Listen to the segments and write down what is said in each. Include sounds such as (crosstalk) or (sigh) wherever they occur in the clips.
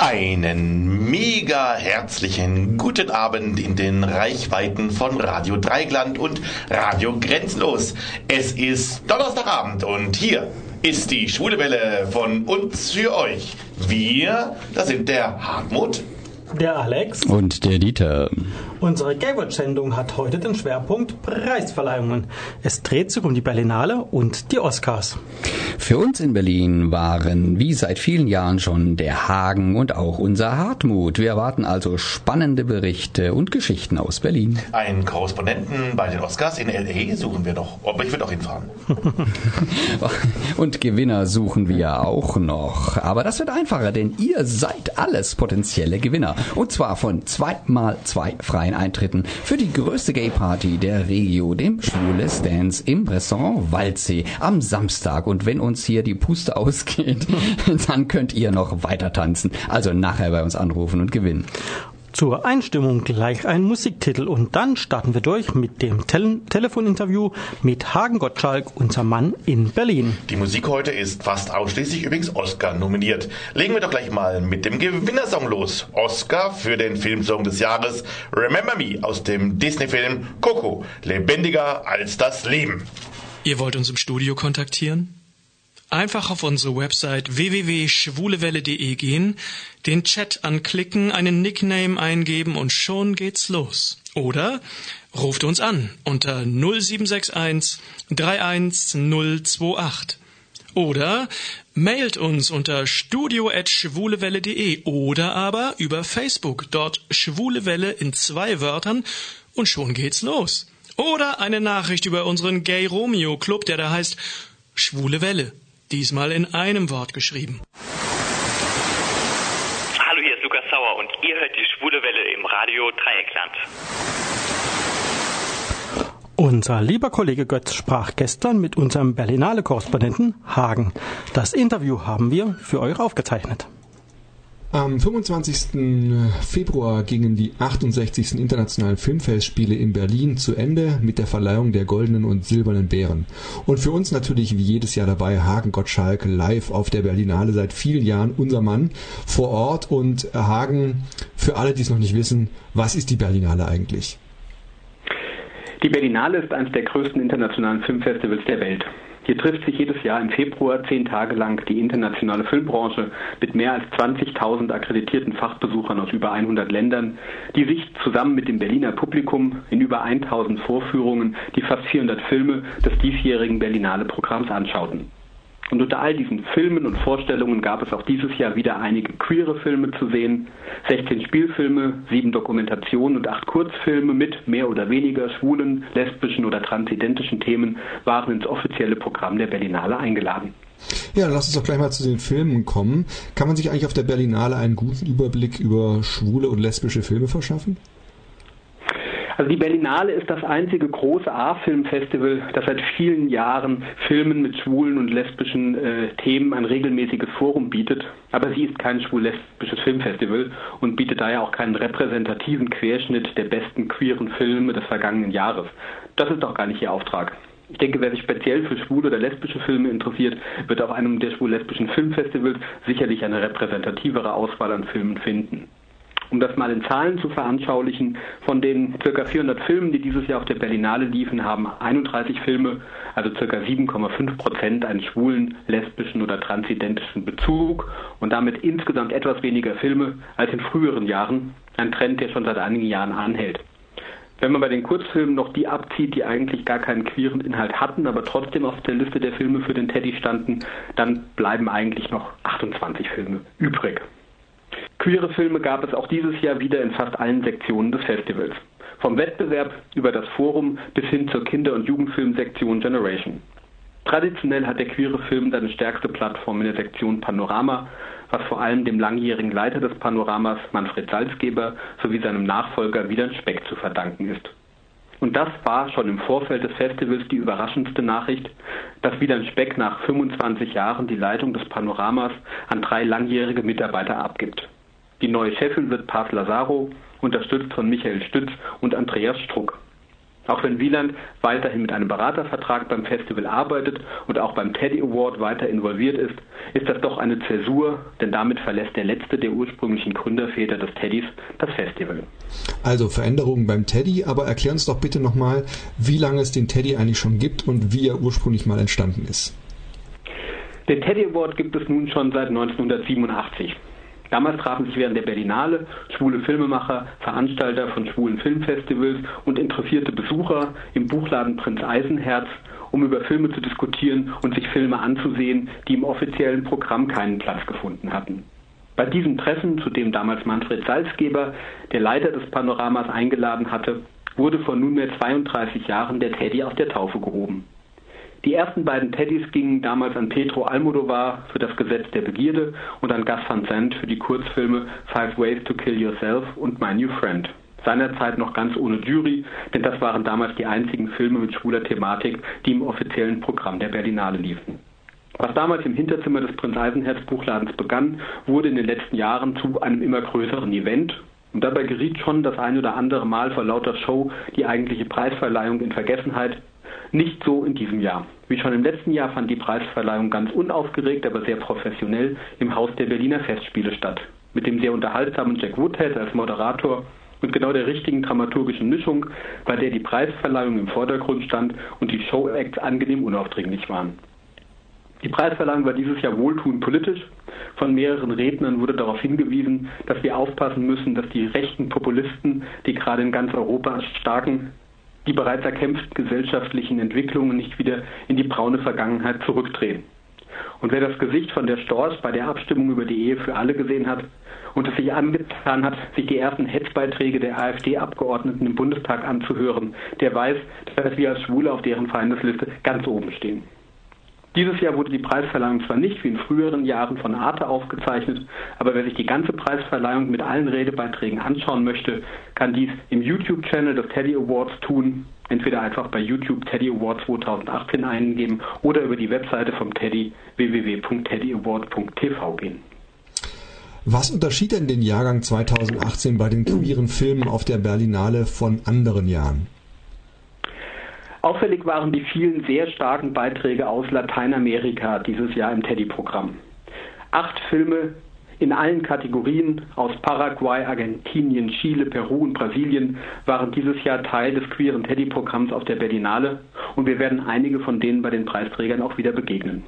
Einen mega herzlichen guten Abend in den Reichweiten von Radio Dreigland und Radio Grenzenlos. Es ist Donnerstagabend und hier ist die Schwule Welle von uns für euch. Wir, das sind der Hartmut, der Alex und der Dieter. Unsere Gaywatch-Sendung hat heute den Schwerpunkt Preisverleihungen. Es dreht sich um die Berlinale und die Oscars. Für uns in Berlin waren, wie seit vielen Jahren schon, der Hagen und auch unser Hartmut. Wir erwarten also spannende Berichte und Geschichten aus Berlin. Einen Korrespondenten bei den Oscars in L.A. suchen wir doch. Aber ich würde auch hinfahren. (laughs) und Gewinner suchen wir auch noch. Aber das wird einfacher, denn ihr seid alles potenzielle Gewinner. Und zwar von zweimal zwei freien Eintritten für die größte Gay-Party der Regio, dem Schwules Dance im Restaurant Waldsee am Samstag. Und wenn uns hier die Puste (laughs) ausgeht, dann könnt ihr noch weiter tanzen. Also nachher bei uns anrufen und gewinnen. Zur Einstimmung gleich ein Musiktitel und dann starten wir durch mit dem Tel Telefoninterview mit Hagen Gottschalk, unser Mann in Berlin. Die Musik heute ist fast ausschließlich übrigens Oscar nominiert. Legen wir doch gleich mal mit dem Gewinnersong los. Oscar für den Filmsong des Jahres Remember Me aus dem Disney-Film Coco. Lebendiger als das Leben. Ihr wollt uns im Studio kontaktieren? Einfach auf unsere Website www.schwulewelle.de gehen, den Chat anklicken, einen Nickname eingeben und schon geht's los. Oder ruft uns an unter 0761 31028. Oder mailt uns unter studio.schwulewelle.de oder aber über Facebook, dort Schwulewelle in zwei Wörtern und schon geht's los. Oder eine Nachricht über unseren Gay Romeo Club, der da heißt Schwule Welle. Diesmal in einem Wort geschrieben. Hallo, hier ist Lukas Sauer und ihr hört die Schwule Welle im Radio Dreieckland. Unser lieber Kollege Götz sprach gestern mit unserem Berlinale-Korrespondenten Hagen. Das Interview haben wir für euch aufgezeichnet. Am 25. Februar gingen die 68. Internationalen Filmfestspiele in Berlin zu Ende mit der Verleihung der Goldenen und Silbernen Bären. Und für uns natürlich wie jedes Jahr dabei Hagen Gottschalk live auf der Berlinale seit vielen Jahren unser Mann vor Ort. Und Hagen, für alle, die es noch nicht wissen, was ist die Berlinale eigentlich? Die Berlinale ist eines der größten internationalen Filmfestivals der Welt. Hier trifft sich jedes Jahr im Februar zehn Tage lang die internationale Filmbranche mit mehr als 20.000 akkreditierten Fachbesuchern aus über 100 Ländern, die sich zusammen mit dem Berliner Publikum in über 1000 Vorführungen die fast 400 Filme des diesjährigen Berlinale Programms anschauten. Und unter all diesen Filmen und Vorstellungen gab es auch dieses Jahr wieder einige queere Filme zu sehen, 16 Spielfilme, 7 Dokumentationen und 8 Kurzfilme mit mehr oder weniger schwulen, lesbischen oder transidentischen Themen waren ins offizielle Programm der Berlinale eingeladen. Ja, dann lass uns doch gleich mal zu den Filmen kommen. Kann man sich eigentlich auf der Berlinale einen guten Überblick über schwule und lesbische Filme verschaffen? Also die Berlinale ist das einzige große A-Film-Festival, das seit vielen Jahren Filmen mit schwulen und lesbischen äh, Themen ein regelmäßiges Forum bietet. Aber sie ist kein schwul-lesbisches Filmfestival und bietet daher auch keinen repräsentativen Querschnitt der besten queeren Filme des vergangenen Jahres. Das ist doch gar nicht ihr Auftrag. Ich denke, wer sich speziell für schwule oder lesbische Filme interessiert, wird auf einem der schwul-lesbischen Filmfestivals sicherlich eine repräsentativere Auswahl an Filmen finden. Um das mal in Zahlen zu veranschaulichen, von den ca. 400 Filmen, die dieses Jahr auf der Berlinale liefen, haben 31 Filme, also ca. 7,5 Prozent, einen schwulen, lesbischen oder transidentischen Bezug und damit insgesamt etwas weniger Filme als in früheren Jahren, ein Trend, der schon seit einigen Jahren anhält. Wenn man bei den Kurzfilmen noch die abzieht, die eigentlich gar keinen queeren Inhalt hatten, aber trotzdem auf der Liste der Filme für den Teddy standen, dann bleiben eigentlich noch 28 Filme übrig. Queere Filme gab es auch dieses Jahr wieder in fast allen Sektionen des Festivals. Vom Wettbewerb über das Forum bis hin zur Kinder- und Jugendfilmsektion Generation. Traditionell hat der queere Film seine stärkste Plattform in der Sektion Panorama, was vor allem dem langjährigen Leiter des Panoramas Manfred Salzgeber sowie seinem Nachfolger Wiedern Speck zu verdanken ist. Und das war schon im Vorfeld des Festivals die überraschendste Nachricht, dass Wiedern Speck nach 25 Jahren die Leitung des Panoramas an drei langjährige Mitarbeiter abgibt. Die neue Chefin wird Paz Lazaro, unterstützt von Michael Stütz und Andreas Struck. Auch wenn Wieland weiterhin mit einem Beratervertrag beim Festival arbeitet und auch beim Teddy Award weiter involviert ist, ist das doch eine Zäsur, denn damit verlässt der letzte der ursprünglichen Gründerväter des Teddys das Festival. Also Veränderungen beim Teddy, aber erklär uns doch bitte nochmal, wie lange es den Teddy eigentlich schon gibt und wie er ursprünglich mal entstanden ist. Den Teddy Award gibt es nun schon seit 1987. Damals trafen sich während der Berlinale schwule Filmemacher, Veranstalter von schwulen Filmfestivals und interessierte Besucher im Buchladen Prinz Eisenherz, um über Filme zu diskutieren und sich Filme anzusehen, die im offiziellen Programm keinen Platz gefunden hatten. Bei diesem Treffen, zu dem damals Manfred Salzgeber, der Leiter des Panoramas, eingeladen hatte, wurde vor nunmehr 32 Jahren der Teddy aus der Taufe gehoben. Die ersten beiden Teddys gingen damals an Pedro Almodovar für das Gesetz der Begierde und an Gus Van Sant für die Kurzfilme Five Ways to Kill Yourself und My New Friend. Seinerzeit noch ganz ohne Jury, denn das waren damals die einzigen Filme mit schwuler Thematik, die im offiziellen Programm der Berlinale liefen. Was damals im Hinterzimmer des Prinz Eisenherz Buchladens begann, wurde in den letzten Jahren zu einem immer größeren Event und dabei geriet schon das ein oder andere Mal vor lauter Show die eigentliche Preisverleihung in Vergessenheit, nicht so in diesem Jahr. Wie schon im letzten Jahr fand die Preisverleihung ganz unaufgeregt, aber sehr professionell im Haus der Berliner Festspiele statt. Mit dem sehr unterhaltsamen Jack Woodhead als Moderator und genau der richtigen dramaturgischen Mischung, bei der die Preisverleihung im Vordergrund stand und die Show-Acts angenehm unaufdringlich waren. Die Preisverleihung war dieses Jahr wohltuend politisch. Von mehreren Rednern wurde darauf hingewiesen, dass wir aufpassen müssen, dass die rechten Populisten, die gerade in ganz Europa starken, die bereits erkämpften gesellschaftlichen Entwicklungen nicht wieder in die braune Vergangenheit zurückdrehen. Und wer das Gesicht von der Storch bei der Abstimmung über die Ehe für alle gesehen hat und es sich angetan hat, sich die ersten Hetzbeiträge der AfD-Abgeordneten im Bundestag anzuhören, der weiß, dass wir als Schwule auf deren Feindesliste ganz oben stehen. Dieses Jahr wurde die Preisverleihung zwar nicht wie in früheren Jahren von Arte aufgezeichnet, aber wer sich die ganze Preisverleihung mit allen Redebeiträgen anschauen möchte, kann dies im YouTube-Channel des Teddy Awards tun. Entweder einfach bei YouTube Teddy Awards 2018 eingeben oder über die Webseite vom Teddy www.teddyaward.tv gehen. Was unterschied denn den Jahrgang 2018 bei den queeren Filmen auf der Berlinale von anderen Jahren? Auffällig waren die vielen sehr starken Beiträge aus Lateinamerika dieses Jahr im Teddy-Programm. Acht Filme in allen Kategorien aus Paraguay, Argentinien, Chile, Peru und Brasilien waren dieses Jahr Teil des queeren Teddy-Programms auf der Berlinale und wir werden einige von denen bei den Preisträgern auch wieder begegnen.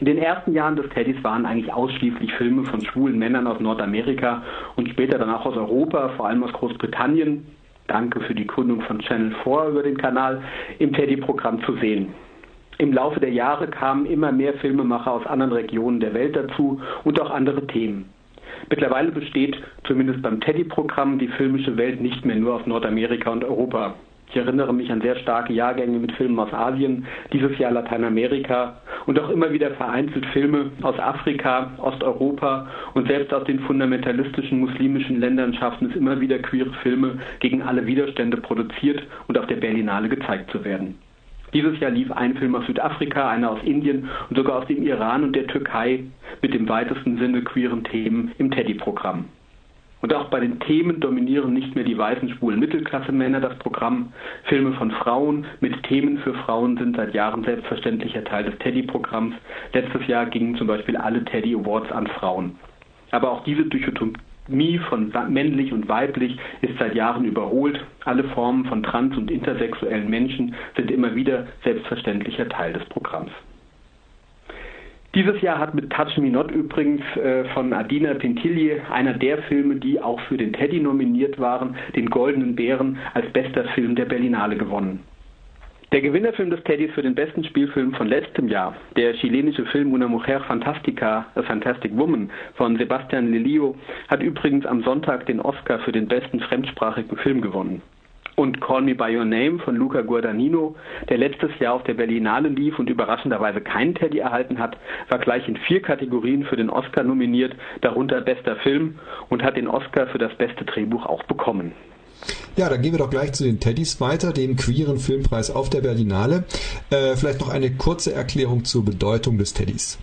In den ersten Jahren des Teddys waren eigentlich ausschließlich Filme von schwulen Männern aus Nordamerika und später dann auch aus Europa, vor allem aus Großbritannien, Danke für die Gründung von Channel 4 über den Kanal im Teddy-Programm zu sehen. Im Laufe der Jahre kamen immer mehr Filmemacher aus anderen Regionen der Welt dazu und auch andere Themen. Mittlerweile besteht zumindest beim Teddy-Programm die filmische Welt nicht mehr nur aus Nordamerika und Europa. Ich erinnere mich an sehr starke Jahrgänge mit Filmen aus Asien, dieses Jahr Lateinamerika und auch immer wieder vereinzelt Filme aus Afrika, Osteuropa und selbst aus den fundamentalistischen muslimischen Ländern schaffen es immer wieder queere Filme gegen alle Widerstände produziert und auf der Berlinale gezeigt zu werden. Dieses Jahr lief ein Film aus Südafrika, einer aus Indien und sogar aus dem Iran und der Türkei mit dem weitesten Sinne queeren Themen im Teddy-Programm. Und auch bei den Themen dominieren nicht mehr die weißen schwulen Mittelklasse-Männer das Programm. Filme von Frauen mit Themen für Frauen sind seit Jahren selbstverständlicher Teil des Teddy-Programms. Letztes Jahr gingen zum Beispiel alle Teddy Awards an Frauen. Aber auch diese Dichotomie von männlich und weiblich ist seit Jahren überholt. Alle Formen von trans- und intersexuellen Menschen sind immer wieder selbstverständlicher Teil des Programms. Dieses Jahr hat mit Touch Me Not übrigens äh, von Adina Pintilli einer der Filme, die auch für den Teddy nominiert waren, den Goldenen Bären als bester Film der Berlinale gewonnen. Der Gewinnerfilm des Teddys für den besten Spielfilm von letztem Jahr, der chilenische Film Una Mujer Fantastica, A Fantastic Woman von Sebastian Lelio, hat übrigens am Sonntag den Oscar für den besten fremdsprachigen Film gewonnen. Und Call Me By Your Name von Luca Guadagnino, der letztes Jahr auf der Berlinale lief und überraschenderweise keinen Teddy erhalten hat, war gleich in vier Kategorien für den Oscar nominiert, darunter bester Film und hat den Oscar für das beste Drehbuch auch bekommen. Ja, dann gehen wir doch gleich zu den Teddys weiter, dem queeren Filmpreis auf der Berlinale. Äh, vielleicht noch eine kurze Erklärung zur Bedeutung des Teddys.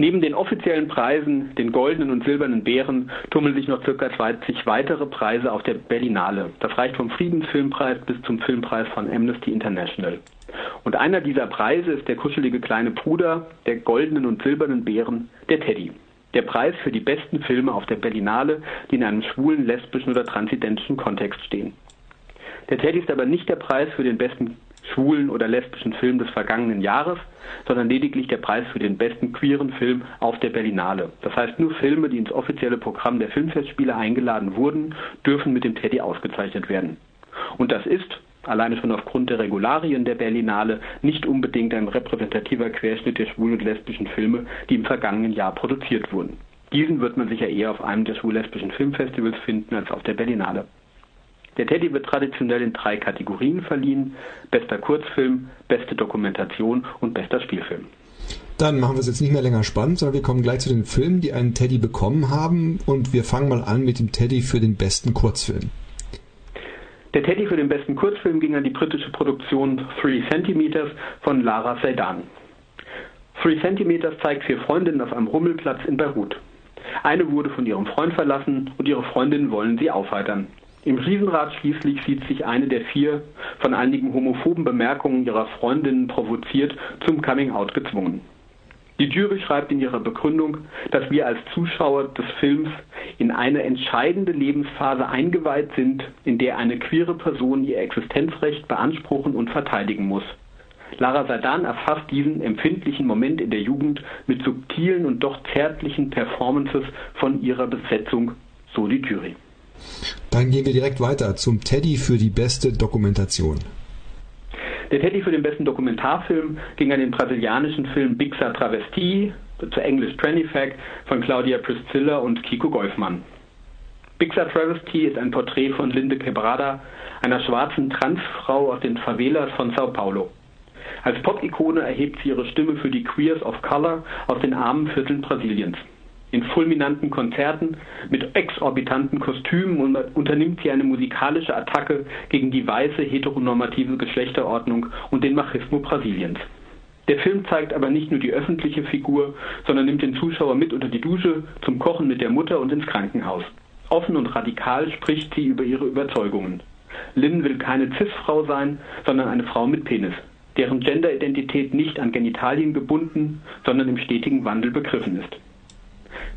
Neben den offiziellen Preisen, den goldenen und silbernen Bären, tummeln sich noch ca. 20 weitere Preise auf der Berlinale. Das reicht vom Friedensfilmpreis bis zum Filmpreis von Amnesty International. Und einer dieser Preise ist der kuschelige kleine Bruder der goldenen und silbernen Bären, der Teddy. Der Preis für die besten Filme auf der Berlinale, die in einem schwulen, lesbischen oder transidentischen Kontext stehen. Der Teddy ist aber nicht der Preis für den besten schwulen oder lesbischen Film des vergangenen Jahres, sondern lediglich der Preis für den besten queeren Film auf der Berlinale. Das heißt, nur Filme, die ins offizielle Programm der Filmfestspiele eingeladen wurden, dürfen mit dem Teddy ausgezeichnet werden. Und das ist, alleine schon aufgrund der Regularien der Berlinale, nicht unbedingt ein repräsentativer Querschnitt der schwulen und lesbischen Filme, die im vergangenen Jahr produziert wurden. Diesen wird man sicher eher auf einem der schwul-lesbischen Filmfestivals finden als auf der Berlinale. Der Teddy wird traditionell in drei Kategorien verliehen. Bester Kurzfilm, beste Dokumentation und bester Spielfilm. Dann machen wir es jetzt nicht mehr länger spannend, sondern wir kommen gleich zu den Filmen, die einen Teddy bekommen haben. Und wir fangen mal an mit dem Teddy für den besten Kurzfilm. Der Teddy für den besten Kurzfilm ging an die britische Produktion Three Centimeters von Lara Seydan. Three Centimeters zeigt vier Freundinnen auf einem Rummelplatz in Beirut. Eine wurde von ihrem Freund verlassen und ihre Freundinnen wollen sie aufheitern. Im Riesenrad schließlich sieht sich eine der vier, von einigen homophoben Bemerkungen ihrer Freundinnen provoziert, zum Coming-out gezwungen. Die Jury schreibt in ihrer Begründung, dass wir als Zuschauer des Films in eine entscheidende Lebensphase eingeweiht sind, in der eine queere Person ihr Existenzrecht beanspruchen und verteidigen muss. Lara Sadan erfasst diesen empfindlichen Moment in der Jugend mit subtilen und doch zärtlichen Performances von ihrer Besetzung, so die Jury. Dann gehen wir direkt weiter zum Teddy für die beste Dokumentation. Der Teddy für den besten Dokumentarfilm ging an den brasilianischen Film Bixa Travesti, zu Englisch Tranny Fact, von Claudia Priscilla und Kiko Golfmann. Bixa Travesti ist ein Porträt von Linde Quebrada, einer schwarzen Transfrau aus den Favelas von Sao Paulo. Als Pop-Ikone erhebt sie ihre Stimme für die Queers of Color aus den armen Vierteln Brasiliens. In fulminanten Konzerten mit exorbitanten Kostümen unternimmt sie eine musikalische Attacke gegen die weiße heteronormative Geschlechterordnung und den Machismo Brasiliens. Der Film zeigt aber nicht nur die öffentliche Figur, sondern nimmt den Zuschauer mit unter die Dusche, zum Kochen mit der Mutter und ins Krankenhaus. Offen und radikal spricht sie über ihre Überzeugungen. Lynn will keine Cis-Frau sein, sondern eine Frau mit Penis, deren Genderidentität nicht an Genitalien gebunden, sondern im stetigen Wandel begriffen ist.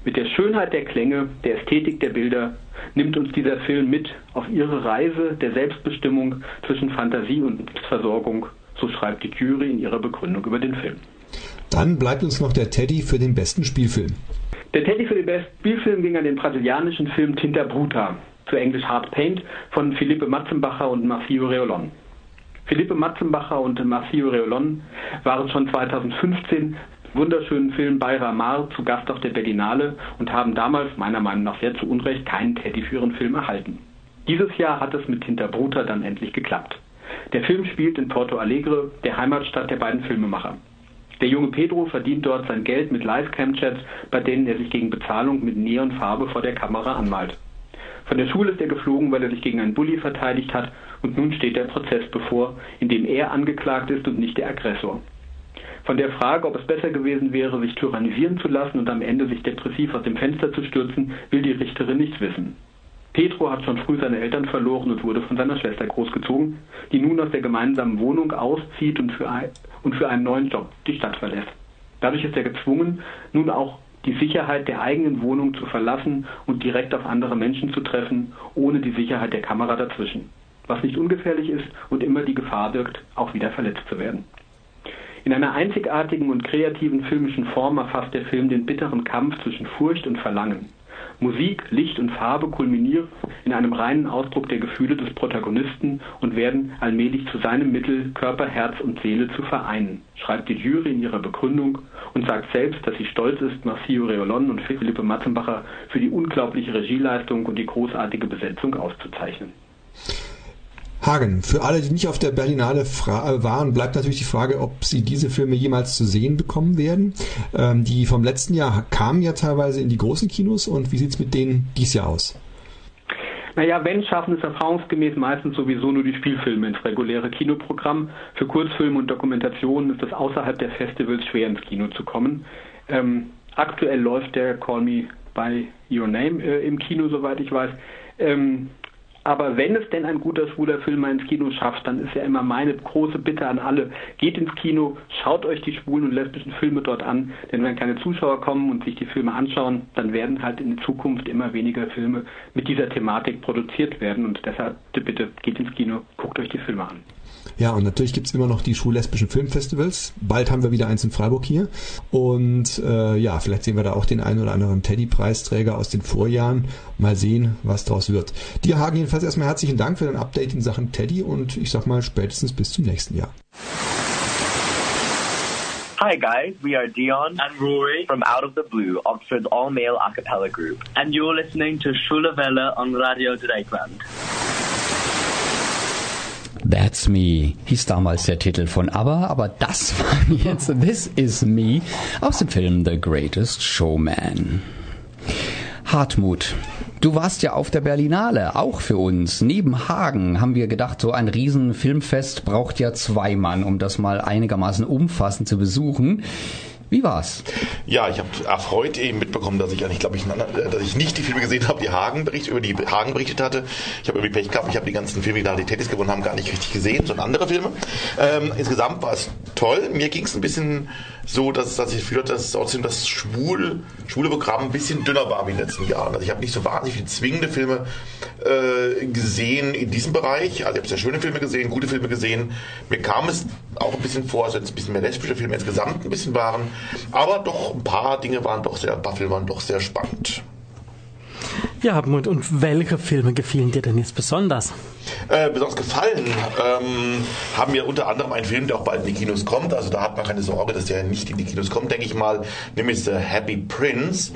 Mit der Schönheit der Klänge, der Ästhetik der Bilder nimmt uns dieser Film mit auf ihre Reise der Selbstbestimmung zwischen Fantasie und Versorgung, so schreibt die Jury in ihrer Begründung über den Film. Dann bleibt uns noch der Teddy für den besten Spielfilm. Der Teddy für den besten Spielfilm ging an den brasilianischen Film Tinta Bruta, zu Englisch Hard Paint, von Philippe Matzenbacher und Marcio Reolon. Philippe Matzenbacher und Marcio Reolon waren schon 2015 wunderschönen Film Bayra Mar zu Gast auf der Berlinale und haben damals meiner Meinung nach sehr zu Unrecht keinen Teddy für ihren Film erhalten. Dieses Jahr hat es mit Hinterbruta dann endlich geklappt. Der Film spielt in Porto Alegre, der Heimatstadt der beiden Filmemacher. Der junge Pedro verdient dort sein Geld mit Livecam-Chats, bei denen er sich gegen Bezahlung mit Neonfarbe vor der Kamera anmalt. Von der Schule ist er geflogen, weil er sich gegen einen Bully verteidigt hat und nun steht der Prozess bevor, in dem er angeklagt ist und nicht der Aggressor. Von der Frage, ob es besser gewesen wäre, sich tyrannisieren zu lassen und am Ende sich depressiv aus dem Fenster zu stürzen, will die Richterin nichts wissen. Petro hat schon früh seine Eltern verloren und wurde von seiner Schwester großgezogen, die nun aus der gemeinsamen Wohnung auszieht und für, ein, und für einen neuen Job die Stadt verlässt. Dadurch ist er gezwungen, nun auch die Sicherheit der eigenen Wohnung zu verlassen und direkt auf andere Menschen zu treffen, ohne die Sicherheit der Kamera dazwischen. Was nicht ungefährlich ist und immer die Gefahr birgt, auch wieder verletzt zu werden. In einer einzigartigen und kreativen filmischen Form erfasst der Film den bitteren Kampf zwischen Furcht und Verlangen. Musik, Licht und Farbe kulminieren in einem reinen Ausdruck der Gefühle des Protagonisten und werden allmählich zu seinem Mittel, Körper, Herz und Seele zu vereinen, schreibt die Jury in ihrer Begründung und sagt selbst, dass sie stolz ist, Marcio Reolon und Philippe Matzenbacher für die unglaubliche Regieleistung und die großartige Besetzung auszuzeichnen. Hagen, für alle, die nicht auf der Berlinale äh, waren, bleibt natürlich die Frage, ob sie diese Filme jemals zu sehen bekommen werden. Ähm, die vom letzten Jahr kamen ja teilweise in die großen Kinos und wie sieht es mit denen dies Jahr aus? Naja, wenn schaffen es erfahrungsgemäß meistens sowieso nur die Spielfilme ins reguläre Kinoprogramm. Für Kurzfilme und Dokumentationen ist es außerhalb der Festivals schwer ins Kino zu kommen. Ähm, aktuell läuft der Call Me by Your Name äh, im Kino, soweit ich weiß. Ähm, aber wenn es denn ein guter schwuler Film mal ins Kino schafft, dann ist ja immer meine große Bitte an alle, geht ins Kino, schaut euch die schwulen und lesbischen Filme dort an, denn wenn keine Zuschauer kommen und sich die Filme anschauen, dann werden halt in Zukunft immer weniger Filme mit dieser Thematik produziert werden. Und deshalb bitte geht ins Kino, guckt euch die Filme an. Ja, und natürlich gibt's immer noch die schwul-lesbischen Filmfestivals. Bald haben wir wieder eins in Freiburg hier. Und äh, ja, vielleicht sehen wir da auch den einen oder anderen Teddy-Preisträger aus den Vorjahren. Mal sehen, was daraus wird. Dir, Hagen, jedenfalls erstmal herzlichen Dank für dein Update in Sachen Teddy und ich sag mal spätestens bis zum nächsten Jahr. Hi guys, we are Dion and Rory from Out of the Blue, Oxford's all-male a cappella group. And you're listening to Welle on Radio Dreieckland. That's Me hieß damals der Titel von ABBA, aber das (laughs) war jetzt This Is Me aus dem Film The Greatest Showman. Hartmut, du warst ja auf der Berlinale, auch für uns. Neben Hagen haben wir gedacht, so ein Riesenfilmfest braucht ja zwei Mann, um das mal einigermaßen umfassend zu besuchen. Wie war's? Ja, ich habe erfreut eben mitbekommen, dass ich eigentlich, glaube ich, dass ich nicht die Filme gesehen habe, die Hagen berichtet, über die Hagen berichtet hatte. Ich habe irgendwie Pech gehabt, ich habe die ganzen Filme, die da die Tetis gewonnen haben, gar nicht richtig gesehen, sondern andere Filme. Ähm, insgesamt war es toll. Mir ging es ein bisschen so, dass, dass ich das dass trotzdem das schwul, schwule Programm ein bisschen dünner war wie in den letzten Jahren. Also ich habe nicht so wahnsinnig viele zwingende Filme äh, gesehen in diesem Bereich. Also ich habe sehr schöne Filme gesehen, gute Filme gesehen. Mir kam es auch ein bisschen vor, als wenn es ein bisschen mehr lesbische Filme insgesamt ein bisschen waren. Aber doch ein paar Dinge waren doch sehr, ein paar Filme waren doch sehr spannend. Ja, Hartmut, und welche Filme gefielen dir denn jetzt besonders? Äh, besonders gefallen ähm, haben mir unter anderem einen Film, der auch bald in die Kinos kommt. Also da hat man keine Sorge, dass der nicht in die Kinos kommt, denke ich mal. Nämlich The Happy Prince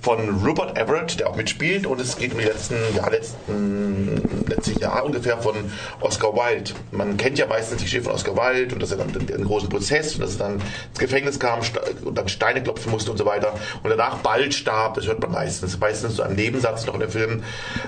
von Rupert Everett, der auch mitspielt. Und es geht um die letzten, ja, letzten, letzten Jahre ungefähr von Oscar Wilde. Man kennt ja meistens die Geschichte von Oscar Wilde und dass er dann einen großen Prozess und dass er dann ins Gefängnis kam und dann Steine klopfen musste und so weiter. Und danach bald starb, das hört man meistens. Meistens so ein Nebensatz in dem Film.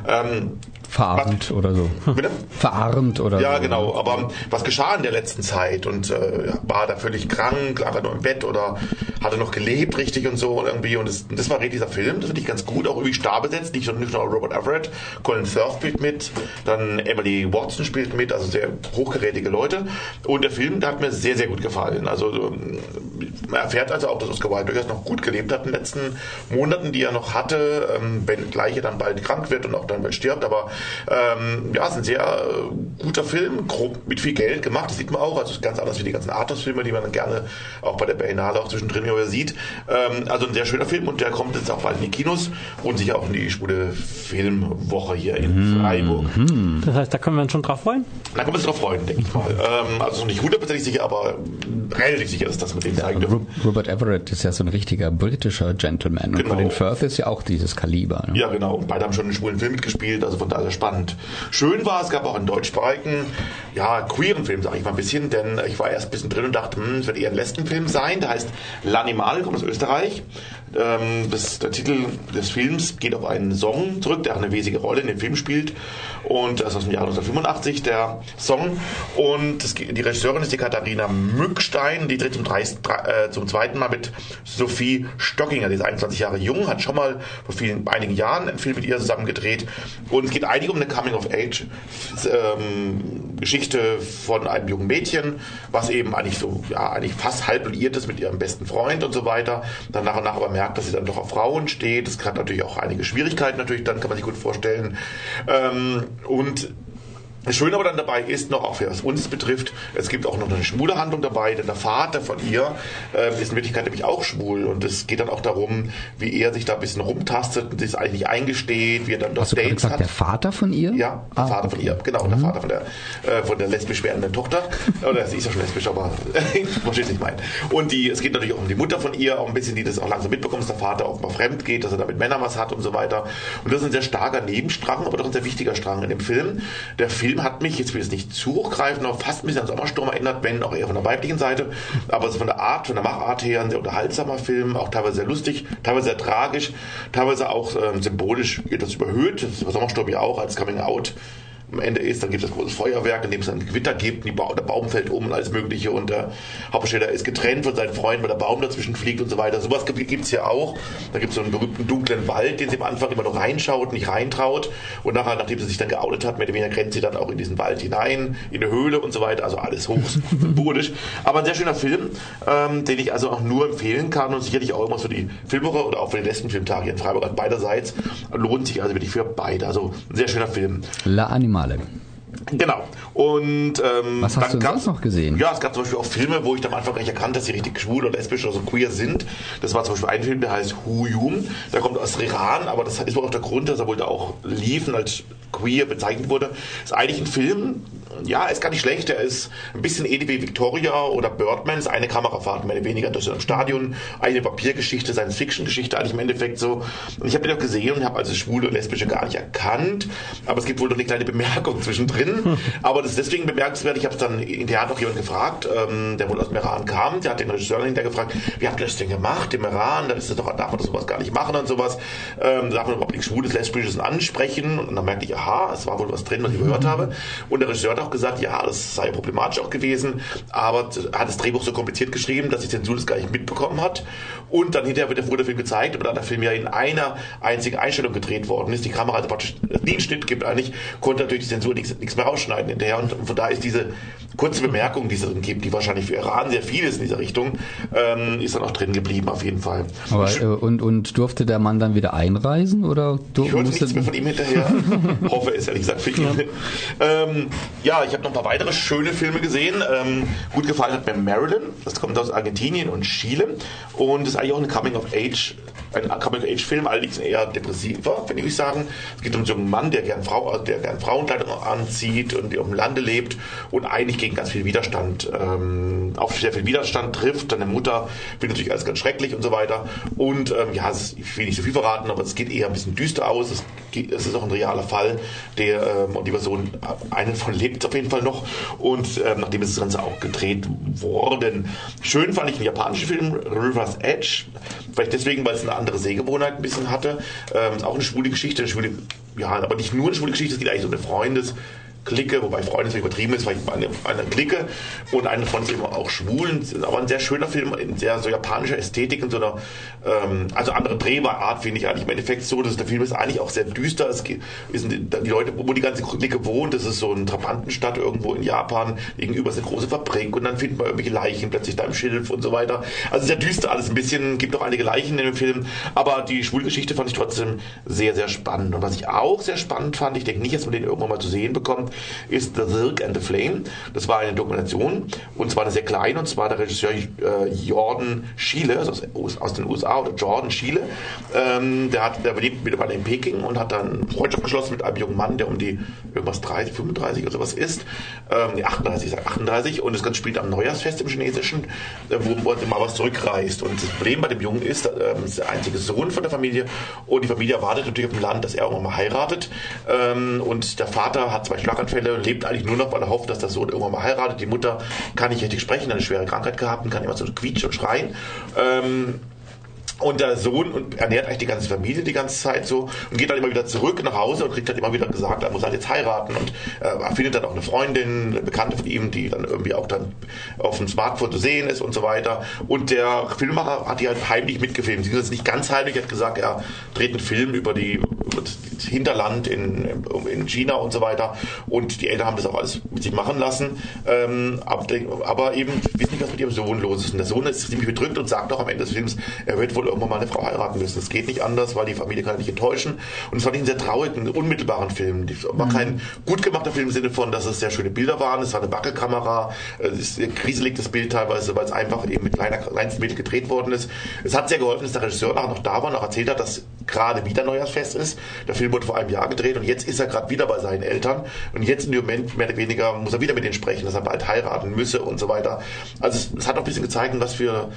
Ähm, Verarmt oder so. Bitte? Verarmt oder Ja, so. genau. Aber was geschah in der letzten Zeit? Und äh, war da völlig krank, lag er nur im Bett oder hatte noch gelebt richtig und so und irgendwie. Und das, das war richtig dieser Film. Das finde ich ganz gut. Auch irgendwie starr besetzt. Nicht, nicht nur Robert Everett. Colin Firth spielt mit. Dann Emily Watson spielt mit. Also sehr hochgerätige Leute. Und der Film, der hat mir sehr, sehr gut gefallen. Also ähm, man erfährt also auch, dass Oscar Wilde durchaus noch gut gelebt hat in den letzten Monaten, die er noch hatte. Ähm, wenn gleich er dann bald krank wird und auch dann bald stirbt. Aber ähm, ja, es ist ein sehr äh, guter Film, grob mit viel Geld gemacht, das sieht man auch. Also es ist ganz anders wie die ganzen Arthouse-Filme, die man dann gerne auch bei der Berlinale auch zwischendrin immer sieht. Ähm, also ein sehr schöner Film und der kommt jetzt auch bald in die Kinos und sicher auch in die schwule Filmwoche hier in Freiburg. Das heißt, da können wir uns schon drauf freuen. Da können wir uns drauf freuen, denke ich mal. Ähm, also noch nicht hundertprozentig sicher, aber relativ sicher, dass das mit dem zeigen dürfen. Robert Everett ist ja so ein richtiger britischer Gentleman. Und Genau. Colin Firth ist ja auch dieses Kaliber. Ne? Ja, genau. Und beide haben schon einen schwulen Film mitgespielt, also von daher spannend. Schön war, es gab auch einen deutschsprachigen, ja, queeren Film, sage ich mal ein bisschen, denn ich war erst ein bisschen drin und dachte, hm, es wird eher ein Lesbenfilm sein. Der heißt L'Animal, kommt aus Österreich. Ähm, das, der Titel des Films geht auf einen Song zurück, der eine wesentliche Rolle in dem Film spielt. Und das ist aus dem Jahr 1985, der Song. Und das, die Regisseurin ist die Katharina Mückstein, die tritt zum, dreist- äh, zum zweiten Mal mit Sophie Stockinger, die ist 21 Jahre jung, hat schon mal vor vielen, einigen Jahren einen Film mit ihr zusammen gedreht. Und es geht eigentlich um eine Coming-of-Age-Geschichte von einem jungen Mädchen, was eben eigentlich so, ja, eigentlich fast halb liiert ist mit ihrem besten Freund und so weiter. Dann nach und nach aber merkt, dass sie dann doch auf Frauen steht. Das hat natürlich auch einige Schwierigkeiten natürlich, dann kann man sich gut vorstellen. Ähm, und das Schöne aber dann dabei ist noch, auch was uns betrifft, es gibt auch noch eine schwule Handlung dabei, denn der Vater von ihr äh, ist in Wirklichkeit nämlich auch schwul und es geht dann auch darum, wie er sich da ein bisschen rumtastet und sich es eigentlich nicht eingesteht, wie er dann Hast gerade Dates gesagt, hat. der Vater von ihr? Ja, der Ah, Vater von okay. ihr, genau, der Vater von der, äh, von der lesbisch werdenden Tochter. (laughs) Oder sie ist ja schon lesbisch, aber (laughs) versteht nicht mein. Und die, es geht natürlich auch um die Mutter von ihr, auch ein bisschen, die das auch langsam mitbekommt, dass der Vater auch mal fremd geht, dass er da mit Männern was hat und so weiter. Und das ist ein sehr starker Nebenstrang, aber doch ein sehr wichtiger Strang in dem Film. Der Film hat mich, jetzt will ich es nicht zu hochgreifen, aber fast ein bisschen an Sommersturm erinnert, wenn auch eher von der weiblichen Seite. Aber so von der Art, von der Machart her ein sehr unterhaltsamer Film, auch teilweise sehr lustig, teilweise sehr tragisch, teilweise auch ähm, symbolisch etwas überhöht. Das war Sommersturm ja auch als Coming Out am Ende ist. Dann gibt es das große Feuerwerk, in dem es dann Gewitter gibt, ba der Baum fällt um und alles Mögliche und der Hauptdarsteller ist getrennt von seinen Freunden, weil der Baum dazwischen fliegt und so weiter. Sowas gibt es ja auch. Da gibt es so einen berühmten dunklen Wald, den sie am Anfang immer noch reinschaut, nicht reintraut und nachher, nachdem sie sich dann geoutet hat, mehr oder weniger rennt sie dann auch in diesen Wald hinein, in eine Höhle und so weiter. Also alles hochsymbolisch. (laughs) Aber ein sehr schöner Film, ähm, den ich also auch nur empfehlen kann und sicherlich auch immer für die Filmwoche oder auch für den letzten Filmtag hier in Freiburg beiderseits lohnt sich also wirklich für beide. Also ein sehr schöner Film. La Animale. Genau. Und ähm, Was hast du gab- sonst noch gesehen? Ja, es gab zum Beispiel auch Filme, wo ich dann am Anfang gar nicht erkannt, dass sie richtig schwul oder lesbisch oder so queer sind. Das war zum Beispiel ein Film, der heißt Huyum. Der kommt aus Iran, aber das ist wohl auch der Grund, dass er wohl da auch liefen als queer bezeichnet wurde. Ist eigentlich ein Film, ja, ist gar nicht schlecht. Der ist ein bisschen ähnlich wie Victoria oder Birdman. Ist eine Kamerafahrt, mehr oder weniger durch ein Stadion. Eine Papiergeschichte, Science-Fiction-Geschichte eigentlich im Endeffekt so. Und ich habe den auch gesehen und habe also schwule und lesbische gar nicht erkannt. Aber es gibt wohl noch eine kleine Bemerkung (laughs) zwischendrin. Aber das ist deswegen bemerkenswert. Ich habe es dann in der Art auch jemand gefragt, ähm, der wohl aus dem Iran kam. Der hat den Regisseur hinterher gefragt, wie habt ihr das denn gemacht im Iran? Da ist das doch, darf man das sowas gar nicht machen und sowas. Ähm, darf man überhaupt nichts Schwules, Lesbisches ansprechen? Und dann merkte ich, aha, es war wohl was drin, was ich gehört habe. Und der Regisseur auch gesagt, ja, das sei problematisch auch gewesen, aber er hat das Drehbuch so kompliziert geschrieben, dass die Zensur das gar nicht mitbekommen hat. Und dann hinterher wird der, wurde der Film gezeigt, aber da der Film ja in einer einzigen Einstellung gedreht worden ist, die Kamera also praktisch nie einen Schnitt gibt eigentlich, konnte natürlich die Zensur nichts, nichts mehr rausschneiden hinterher. Und von daher ist diese kurze Bemerkung, die es drin gibt, die wahrscheinlich für Iran sehr viel ist in dieser Richtung, ähm, ist dann auch drin geblieben auf jeden Fall. Aber, äh, und, und durfte der Mann dann wieder einreisen oder du, Ich hörte nichts mehr von ihm hinterher. (laughs) Hoffe es, ehrlich gesagt, für ihn. Ähm, ja, ich habe noch ein paar weitere schöne Filme gesehen. Ähm, gut gefallen hat mir Marilyn. Das kommt aus Argentinien und Chile. Und ist eigentlich auch eine Coming-of-Age ein Coming-of-Age-Film, allerdings eher depressiver, finde ich sagen. Es geht um einen jungen Mann, der gern, Frau, also der gern Frauenkleidung anzieht und dem Lande lebt und eigentlich gegen ganz viel Widerstand, ähm, auf sehr viel Widerstand trifft. Seine Mutter findet natürlich alles ganz schrecklich und so weiter. Und ähm, ja, ist, ich will nicht so viel verraten, aber es geht eher ein bisschen düster aus. Es, geht, es ist auch ein realer Fall, der ähm, und die Person, einen von lebt auf jeden Fall noch. Und ähm, nachdem ist das Ganze auch gedreht worden. Schön fand ich den japanischen Film River's Edge. Vielleicht deswegen, weil es eine andere Sehgewohnheit ein bisschen hatte. Ähm, auch eine schwule Geschichte, eine schwule, ja, aber nicht nur eine schwule Geschichte, es geht eigentlich um eine Freundes- Clique, wobei Freunde ist übertrieben ist, weil ich eine, eine Clique und eine von eben auch schwul, aber ein sehr schöner Film in sehr so japanischer Ästhetik und so einer, ähm, also andere Drehbarart finde ich eigentlich im Endeffekt so, dass der Film ist eigentlich auch sehr düster, es geht, die, die Leute, wo die ganze Clique wohnt, das ist so eine Trabantenstadt irgendwo in Japan, gegenüber ist eine große Fabrik und dann findet man irgendwelche Leichen plötzlich da im Schilf und so weiter, also sehr düster alles ein bisschen, gibt auch einige Leichen in dem Film, aber die Schwulgeschichte fand ich trotzdem sehr, sehr spannend. Und was ich auch sehr spannend fand, ich denke nicht, dass man den irgendwann mal zu sehen bekommt, ist The Silk and the Flame. Das war eine Dokumentation und zwar eine sehr kleine und zwar der Regisseur äh, Jordan Schiele, aus, aus den USA oder Jordan Schiele. Ähm, der hat, der lebt mittlerweile in Peking und hat dann Freundschaft geschlossen mit einem jungen Mann, der um die irgendwas 30, 35 oder sowas ist. Ähm, nee, 38, ich sag 38 und das Ganze spielt am Neujahrsfest im Chinesischen, äh, wo, er mal was zurückreist. Und das Problem bei dem Jungen ist, ähm, ist der einzige Sohn von der Familie und die Familie erwartet natürlich auf dem Land, dass er irgendwann mal heiratet. Ähm, und der Vater hat zwei Schlaganfälle lebt eigentlich nur noch, weil er hofft, dass der Sohn irgendwann mal heiratet. Die Mutter kann nicht richtig sprechen, hat eine schwere Krankheit gehabt und kann immer so quietschen und schreien. Ähm, und der Sohn und ernährt eigentlich die ganze Familie die ganze Zeit so und geht dann immer wieder zurück nach Hause und kriegt dann immer wieder gesagt, er muss halt jetzt heiraten und äh, findet dann auch eine Freundin, eine Bekannte von ihm, die dann irgendwie auch dann auf dem Smartphone zu sehen ist und so weiter. Und der Filmemacher hat die halt heimlich mitgefilmt. Sie ist nicht ganz heimlich, er hat gesagt, er dreht einen Film über die Hinterland in, in China und so weiter. Und die Eltern haben das auch alles mit sich machen lassen. Ähm, aber, aber eben wissen nicht, was mit ihrem Sohn los ist. Und der Sohn ist ziemlich bedrückt und sagt auch am Ende des Films, er wird wohl irgendwann mal eine Frau heiraten müssen. Das geht nicht anders, weil die Familie kann nicht enttäuschen. Und es fand ich einen sehr traurigen, unmittelbaren Film. Es war kein gut gemachter Film im Sinne von, dass es sehr schöne Bilder waren. Es war eine Wackelkamera. Es ist ein kriseliges Bild teilweise, weil es einfach eben mit kleiner, kleinsten Mittel gedreht worden ist. Es hat sehr geholfen, dass der Regisseur nachher noch da war und auch erzählt hat, dass gerade wieder Neujahrsfest ist. Der Film wurde vor einem Jahr gedreht und jetzt ist er gerade wieder bei seinen Eltern. Und jetzt in dem Moment, mehr oder weniger, muss er wieder mit denen sprechen, dass er bald heiraten müsse und so weiter. Also es, es hat auch ein bisschen gezeigt, was für,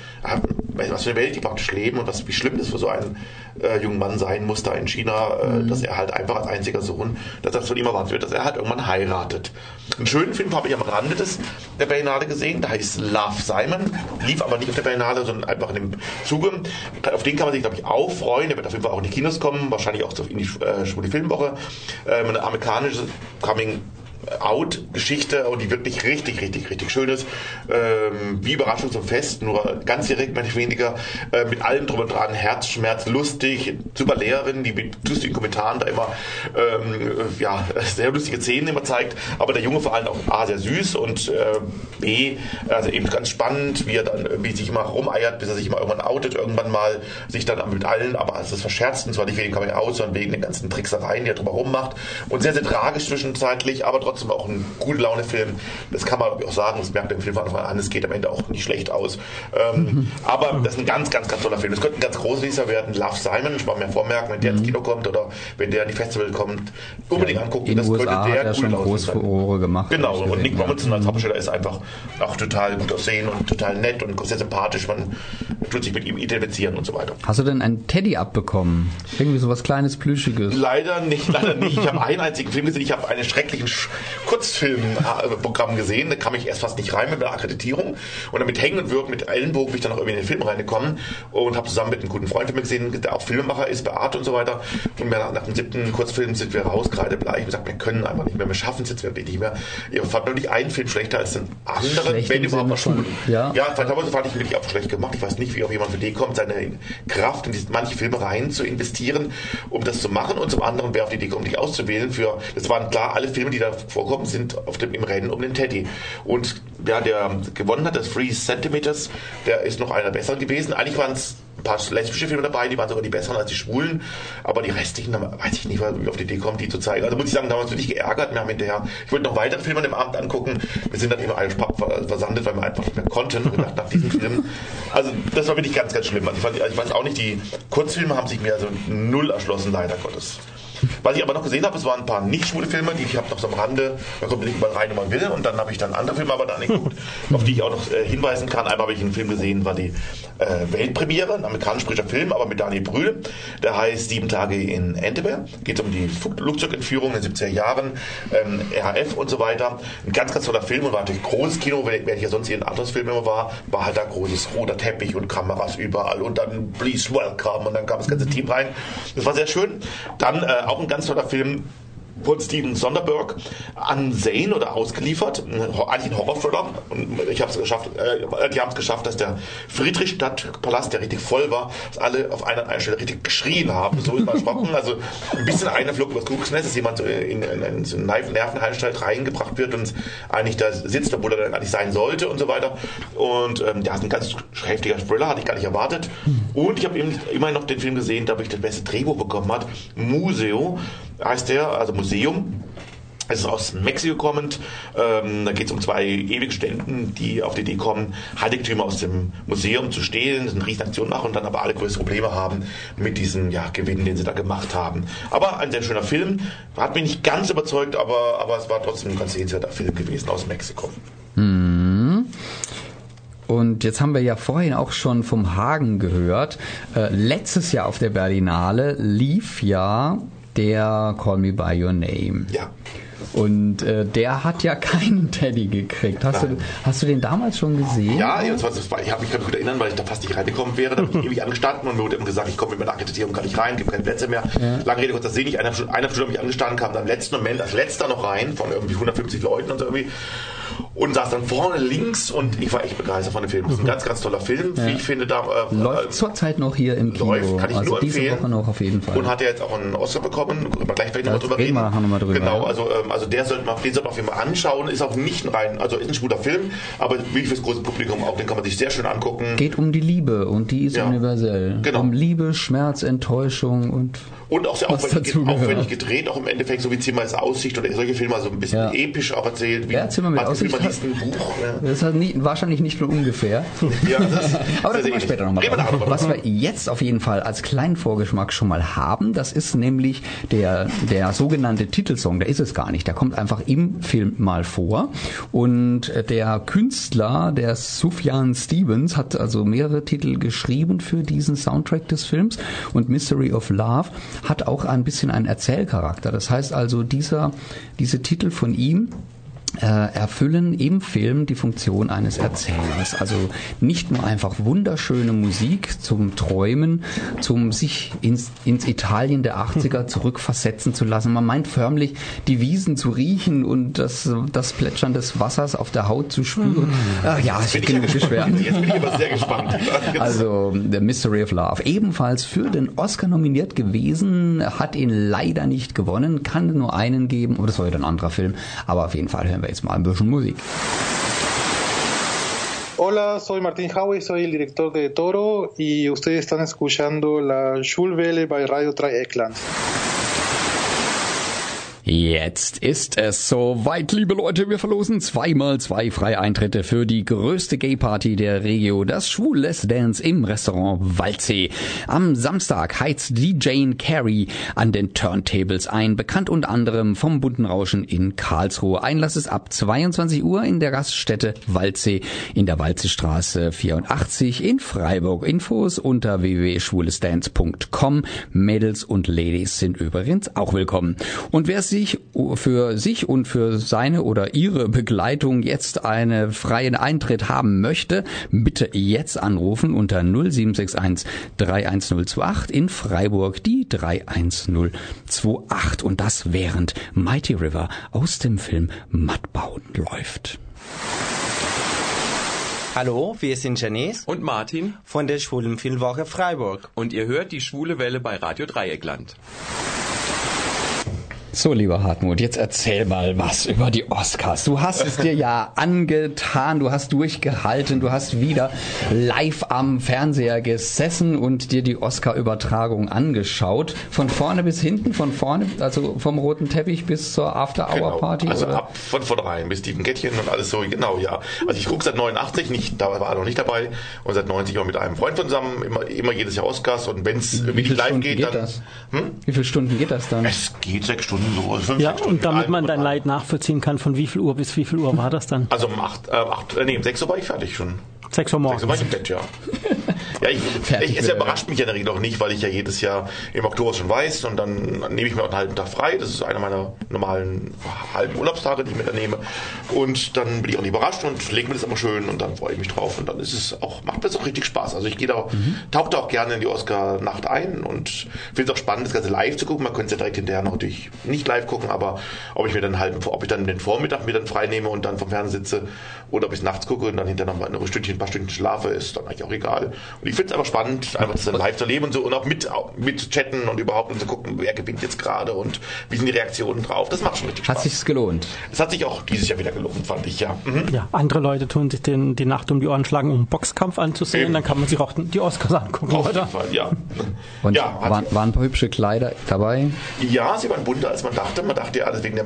was für eine Welt die praktisch leben und was, wie schlimm das für so einen äh, jungen Mann sein muss da in China, äh, Mhm. dass er halt einfach als einziger Sohn, dass das von ihm erwartet wird, dass er halt irgendwann heiratet. Einen schönen Film habe ich am Rande des, der Berlinale gesehen, der heißt Love Simon, lief aber nicht auf der Berlinale, sondern einfach in dem Zuge. Auf den kann man sich, glaube ich, auch freuen. Der wird auf jeden Fall auch in die Kinos kommen, wahrscheinlich auch in die äh, Schwule Filmwoche. Ähm, eine amerikanische Coming Out-Geschichte und die wirklich richtig, richtig, richtig schön ist. Ähm, wie Überraschung zum Fest, nur ganz direkt, nicht weniger, äh, mit allem drum und dran, Herzschmerz, lustig, super Lehrerin, die mit lustigen Kommentaren da immer ähm, äh, ja, sehr lustige Szenen immer zeigt, aber der Junge vor allem auch A, sehr süß und äh, B, also eben ganz spannend, wie er dann irgendwie sich immer rumeiert, bis er sich immer irgendwann outet, irgendwann mal sich dann mit allen, aber als das verscherzt, und zwar nicht wegen Coming Out, sondern wegen den ganzen Tricksereien, die er drumherum macht und sehr, sehr tragisch zwischenzeitlich, aber trotzdem auch ein gute Laune-Film. Das kann man auch sagen, das merkt der Film von Anfang an, es geht am Ende auch nicht schlecht aus. Ähm, aber das ist ein ganz, ganz, ganz toller Film. Das könnte ein ganz großer werden. Love Simon, ich mal mir vormerken, wenn der ins Kino kommt oder wenn der in die Festival kommt, unbedingt angucken. In das USA hat könnte er der schon cool groß sein. Furore gemacht. Genau, und Nick ja. Robinson als Hauptdarsteller ist einfach auch total gut aussehen und total nett und sehr sympathisch. Man tut sich mit ihm identifizieren und so weiter. Hast du denn ein Teddy abbekommen? Irgendwie so was kleines, plüschiges. Leider nicht, leider nicht. Ich habe einen einzigen Film gesehen. Ich habe einen schrecklichen Sch- Kurzfilmprogramm gesehen. Da kam ich erst fast nicht rein mit der Akkreditierung. Und dann mit Hängen und Würgen, mit Ellenbogen bin ich dann noch irgendwie in den Film reingekommen und habe zusammen mit einem guten Freund von mir gesehen, der auch Filmemacher ist, Beate und so weiter. Und wir, nach dem siebten Kurzfilm sind wir raus, kreidebleich, und gesagt, wir können einfach nicht mehr, wir schaffen es jetzt wirklich nicht mehr. Ihr fand nicht einen Film schlechter als den anderen, Schlecht wenn überhaupt mal schwul. ja. ja, teilweise fand ich wirklich auch schlecht gemacht. Ich weiß nicht, wie auch jemand für die kommt, seine Kraft in diese, manche Filme rein zu investieren, um das zu machen. Und zum anderen, wer auf die Idee kommt, dich auszuwählen für, das waren klar, alle Filme, die da vorkommen, sind auf dem, im Rennen um den Teddy. Und ja, der gewonnen hat, das Three Centimeters, der ist noch einer der besseren gewesen. Eigentlich waren es ein paar lesbische Filme dabei, die waren sogar die besseren als die schwulen, aber die restlichen, weiß ich nicht, wie auf die Idee kommt, die zu zeigen. Also muss ich sagen, da haben wir uns wirklich geärgert. Wir haben hinterher, ich wollte noch weitere Filme an dem Abend angucken. Wir sind dann immer alle versandet, weil wir einfach nicht mehr konnten. Und gedacht, nach diesem Film, also das war wirklich ganz, ganz schlimm. Also ich, fand, also ich weiß auch nicht, die Kurzfilme haben sich mir also null erschlossen, leider Gottes. Was ich aber noch gesehen habe, es waren ein paar nicht schwule Filme, die ich habe noch so am Rande, da kommt nicht überall rein, wenn man will. Und dann habe ich dann andere Filme aber da nicht geguckt, (laughs) auf die ich auch noch äh, hinweisen kann. Einmal habe ich einen Film gesehen, war die äh, Weltpremiere, ein amerikanisch-britischer Film, aber mit Daniel Brühl. Der heißt Sieben Tage in Entebbe. Geht um die Flugzeugentführung in den 70er Jahren, ähm, RAF und so weiter. Ein ganz, ganz toller Film und war natürlich großes Kino, wenn ich ja sonst in anderes Film immer war, war halt da großes roter Teppich und Kameras überall und dann Please Welcome und dann kam das ganze Team rein. Das war sehr schön. Dann äh, auch ein ganz toller Film von Steven Sonderberg an Zane oder ausgeliefert. Eigentlich ein Horrorthriller. Ich habe es geschafft, äh, die haben es geschafft, dass der Friedrichstadtpalast, der richtig voll war, dass alle auf einer, einer Stelle richtig geschrien haben. So ist man erschrocken. Also ein bisschen einer flog übers Kuckucksnest, dass jemand in, in, in eine Nervenheilanstalt reingebracht wird und eigentlich da sitzt, obwohl er dann nicht sein sollte und so weiter. Und ähm, ja, ist ein ganz heftiger Thriller, hatte ich gar nicht erwartet. Und ich habe immerhin noch den Film gesehen, da ich das beste Drehbuch bekommen hat. Museo heißt der, also Museum. Es ist aus Mexiko kommend. Ähm, da geht es um zwei ewige Studenten, die auf die Idee kommen, Heiligtümer aus dem Museum zu stehlen. Das eine Riesenaktion machen und dann aber alle größere Probleme haben mit diesem ja, Gewinn, den sie da gemacht haben. Aber ein sehr schöner Film. Hat mich nicht ganz überzeugt, aber, aber es war trotzdem ein ganz sehenswerter Film gewesen aus Mexiko. Und jetzt haben wir ja vorhin auch schon vom Hagen gehört. Äh, letztes Jahr auf der Berlinale lief ja der Call Me By Your Name. Ja. Und äh, der hat ja keinen (laughs) Teddy gekriegt. Hast du, hast du den damals schon gesehen? Ja, das war, das war, ich habe mich gerade gut erinnern, weil ich da fast nicht reingekommen wäre. Da bin ich ewig angestanden und mir wurde immer gesagt, ich komme mit meiner Akkreditierung gar nicht rein, gibt keine Plätze mehr. Lange Rede, kurzer Sinn, ich eineinhalb Stunden, eineinhalb Stunden habe ich angestanden, kam dann im letzten Moment als letzter noch rein von irgendwie 150 Leuten und so irgendwie. Und saß dann vorne links und ich war echt begeistert von dem Film. Das ist ein ganz, ganz toller Film, wie ich finde. Da, äh, Läuft äh, zurzeit noch hier im Kino. Läuft, kann ich also nur diese empfehlen. Woche noch auf jeden Fall. Und hat ja jetzt auch einen Oscar bekommen. Können wir gleich vielleicht nochmal drüber reden wir nachher noch mal drüber, Genau, ja. also, ähm, also der sollte man, den sollte man auf jeden Fall anschauen. Ist auch nicht ein rein, also ist ein schwuler Film, aber wirklich fürs große Publikum auch. Den kann man sich sehr schön angucken. geht um die Liebe und die ist Ja. universell. Genau. Um Liebe, Schmerz, Enttäuschung und Und auch sehr aufwendig, aufwendig gedreht, auch im Endeffekt, so wie Zimmer ist Aussicht oder solche Filme, also ein bisschen Ja. episch auch erzählt. Wie Ja, Zimmer mit Aussicht Man liest ein Buch. Das ist nie, wahrscheinlich nicht nur ungefähr. Ja, das (laughs) Aber da sehr kommen wir später nochmal drauf. Was wir jetzt auf jeden Fall als kleinen Vorgeschmack schon mal haben, das ist nämlich der, der sogenannte Titelsong. Der ist es gar nicht. Der kommt einfach im Film mal vor. Und der Künstler, der Sufjan Stevens, hat also mehrere Titel geschrieben für diesen Soundtrack des Films. Und Mystery of Love hat auch ein bisschen einen Erzählcharakter. Das heißt also, dieser, diese Titel von ihm erfüllen im Film die Funktion eines Erzählers. Also nicht nur einfach wunderschöne Musik zum Träumen, zum sich ins, ins Italien der 80er zurückversetzen zu lassen. Man meint förmlich, die Wiesen zu riechen und das, das Plätschern des Wassers auf der Haut zu spüren. Ach ja, ich Bin ja genug geschwärmt. Jetzt bin ich aber sehr gespannt. (laughs) Also The Mystery of Love. Ebenfalls für den Oscar nominiert gewesen, hat ihn leider nicht gewonnen, kann nur einen geben, aber das war wieder ein anderer Film. Aber auf jeden Fall hören wir Musik. Hola, soy Martín Howie, soy el director de Toro y ustedes están escuchando la Schulwelle bei Radio Dreieckland. Jetzt ist es soweit, liebe Leute. Wir verlosen zweimal zwei freie Eintritte für die größte Gay-Party der Regio, das Schwul Let's Dance im Restaurant Waldsee. Am Samstag heizt DJ Carey an den Turntables ein, bekannt unter anderem vom bunten Rauschen in Karlsruhe. Einlass ist ab 22 Uhr in der Gaststätte Waldsee in der Waldseestraße 84 in Freiburg. Infos unter www.schwulesdance.com. Mädels und Ladies sind übrigens auch willkommen. Und wer sich für sich und für seine oder ihre Begleitung jetzt einen freien Eintritt haben möchte, bitte jetzt anrufen unter 0761 31028 in Freiburg die 31028 und das während Mighty River aus dem Film Mattbauen läuft. Hallo, wir sind Janice und Martin von der Schwulen Filmwoche Freiburg. und ihr hört die Schwule Welle bei Radio Dreieckland. So, lieber Hartmut, jetzt erzähl mal was über die Oscars. Du hast es dir ja angetan, du hast durchgehalten, du hast wieder live am Fernseher gesessen und dir die Oscar-Übertragung angeschaut. Von vorne bis hinten, von vorne, also vom roten Teppich bis zur After-Hour-Party? Genau. Also oder? ab von vornherein bis Steven Kettchen und alles so, genau, ja. Also ich gucke seit 89, nicht, da war er noch nicht dabei, und seit 90 immer mit einem Freund zusammen, immer, immer jedes Jahr Oscars und wenn es Wie wirklich viele live Stunden geht, geht dann... das? Hm? Wie viele Stunden geht das dann? Es geht sechs Stunden so, fünf, Ja, Stunden und damit mit man dein Leid nachvollziehen kann, von wie viel Uhr bis wie viel Uhr war das dann? Also um acht, äh, acht, äh, nee, um sechs Uhr war ich fertig schon. 6 Uhr Sechs Uhr war ich morgens. im Bett, ja. (laughs) ja ich, Fertig ich, es überrascht mich ja in der Regel auch nicht, weil ich ja jedes Jahr im Oktober schon weiß und dann nehme ich mir auch einen halben Tag frei. Das ist einer meiner normalen halben Urlaubstage, die ich mir dann nehme. Und dann bin ich auch nicht überrascht und lege mir das immer schön und dann freue ich mich drauf und dann ist es auch, macht mir das auch richtig Spaß. Also ich gehe da, tauche da auch gerne in die Oscar-Nacht ein und finde es auch spannend, das Ganze live zu gucken. Man könnte es ja direkt hinterher noch natürlich nicht live gucken, aber ob ich mir dann halt, ob ich dann den Vormittag mir dann frei nehme und dann vom Fernsehen sitze oder ob ich nachts gucke und dann hinterher noch mal ein Stündchen, ein paar Stunden schlafe, ist dann eigentlich auch egal. Und ich finde es einfach spannend, einfach das dann live zu erleben und so und auch mit, mit chatten und überhaupt und zu gucken, wer gewinnt jetzt gerade und wie sind die Reaktionen drauf. Das macht schon richtig Hat Spaß. sich's gelohnt? Es hat sich auch dieses Jahr wieder gelohnt, fand ich, ja. Mhm. Ja, andere Leute tun sich den, die Nacht um die Ohren schlagen, um einen Boxkampf anzusehen. Eben. Dann kann man sich auch die Oscars angucken, Auf oder? jeden Fall, ja. Und ja, hat waren, waren ein paar hübsche Kleider dabei? Ja, sie waren bunter, als man dachte. Man dachte ja alles wegen der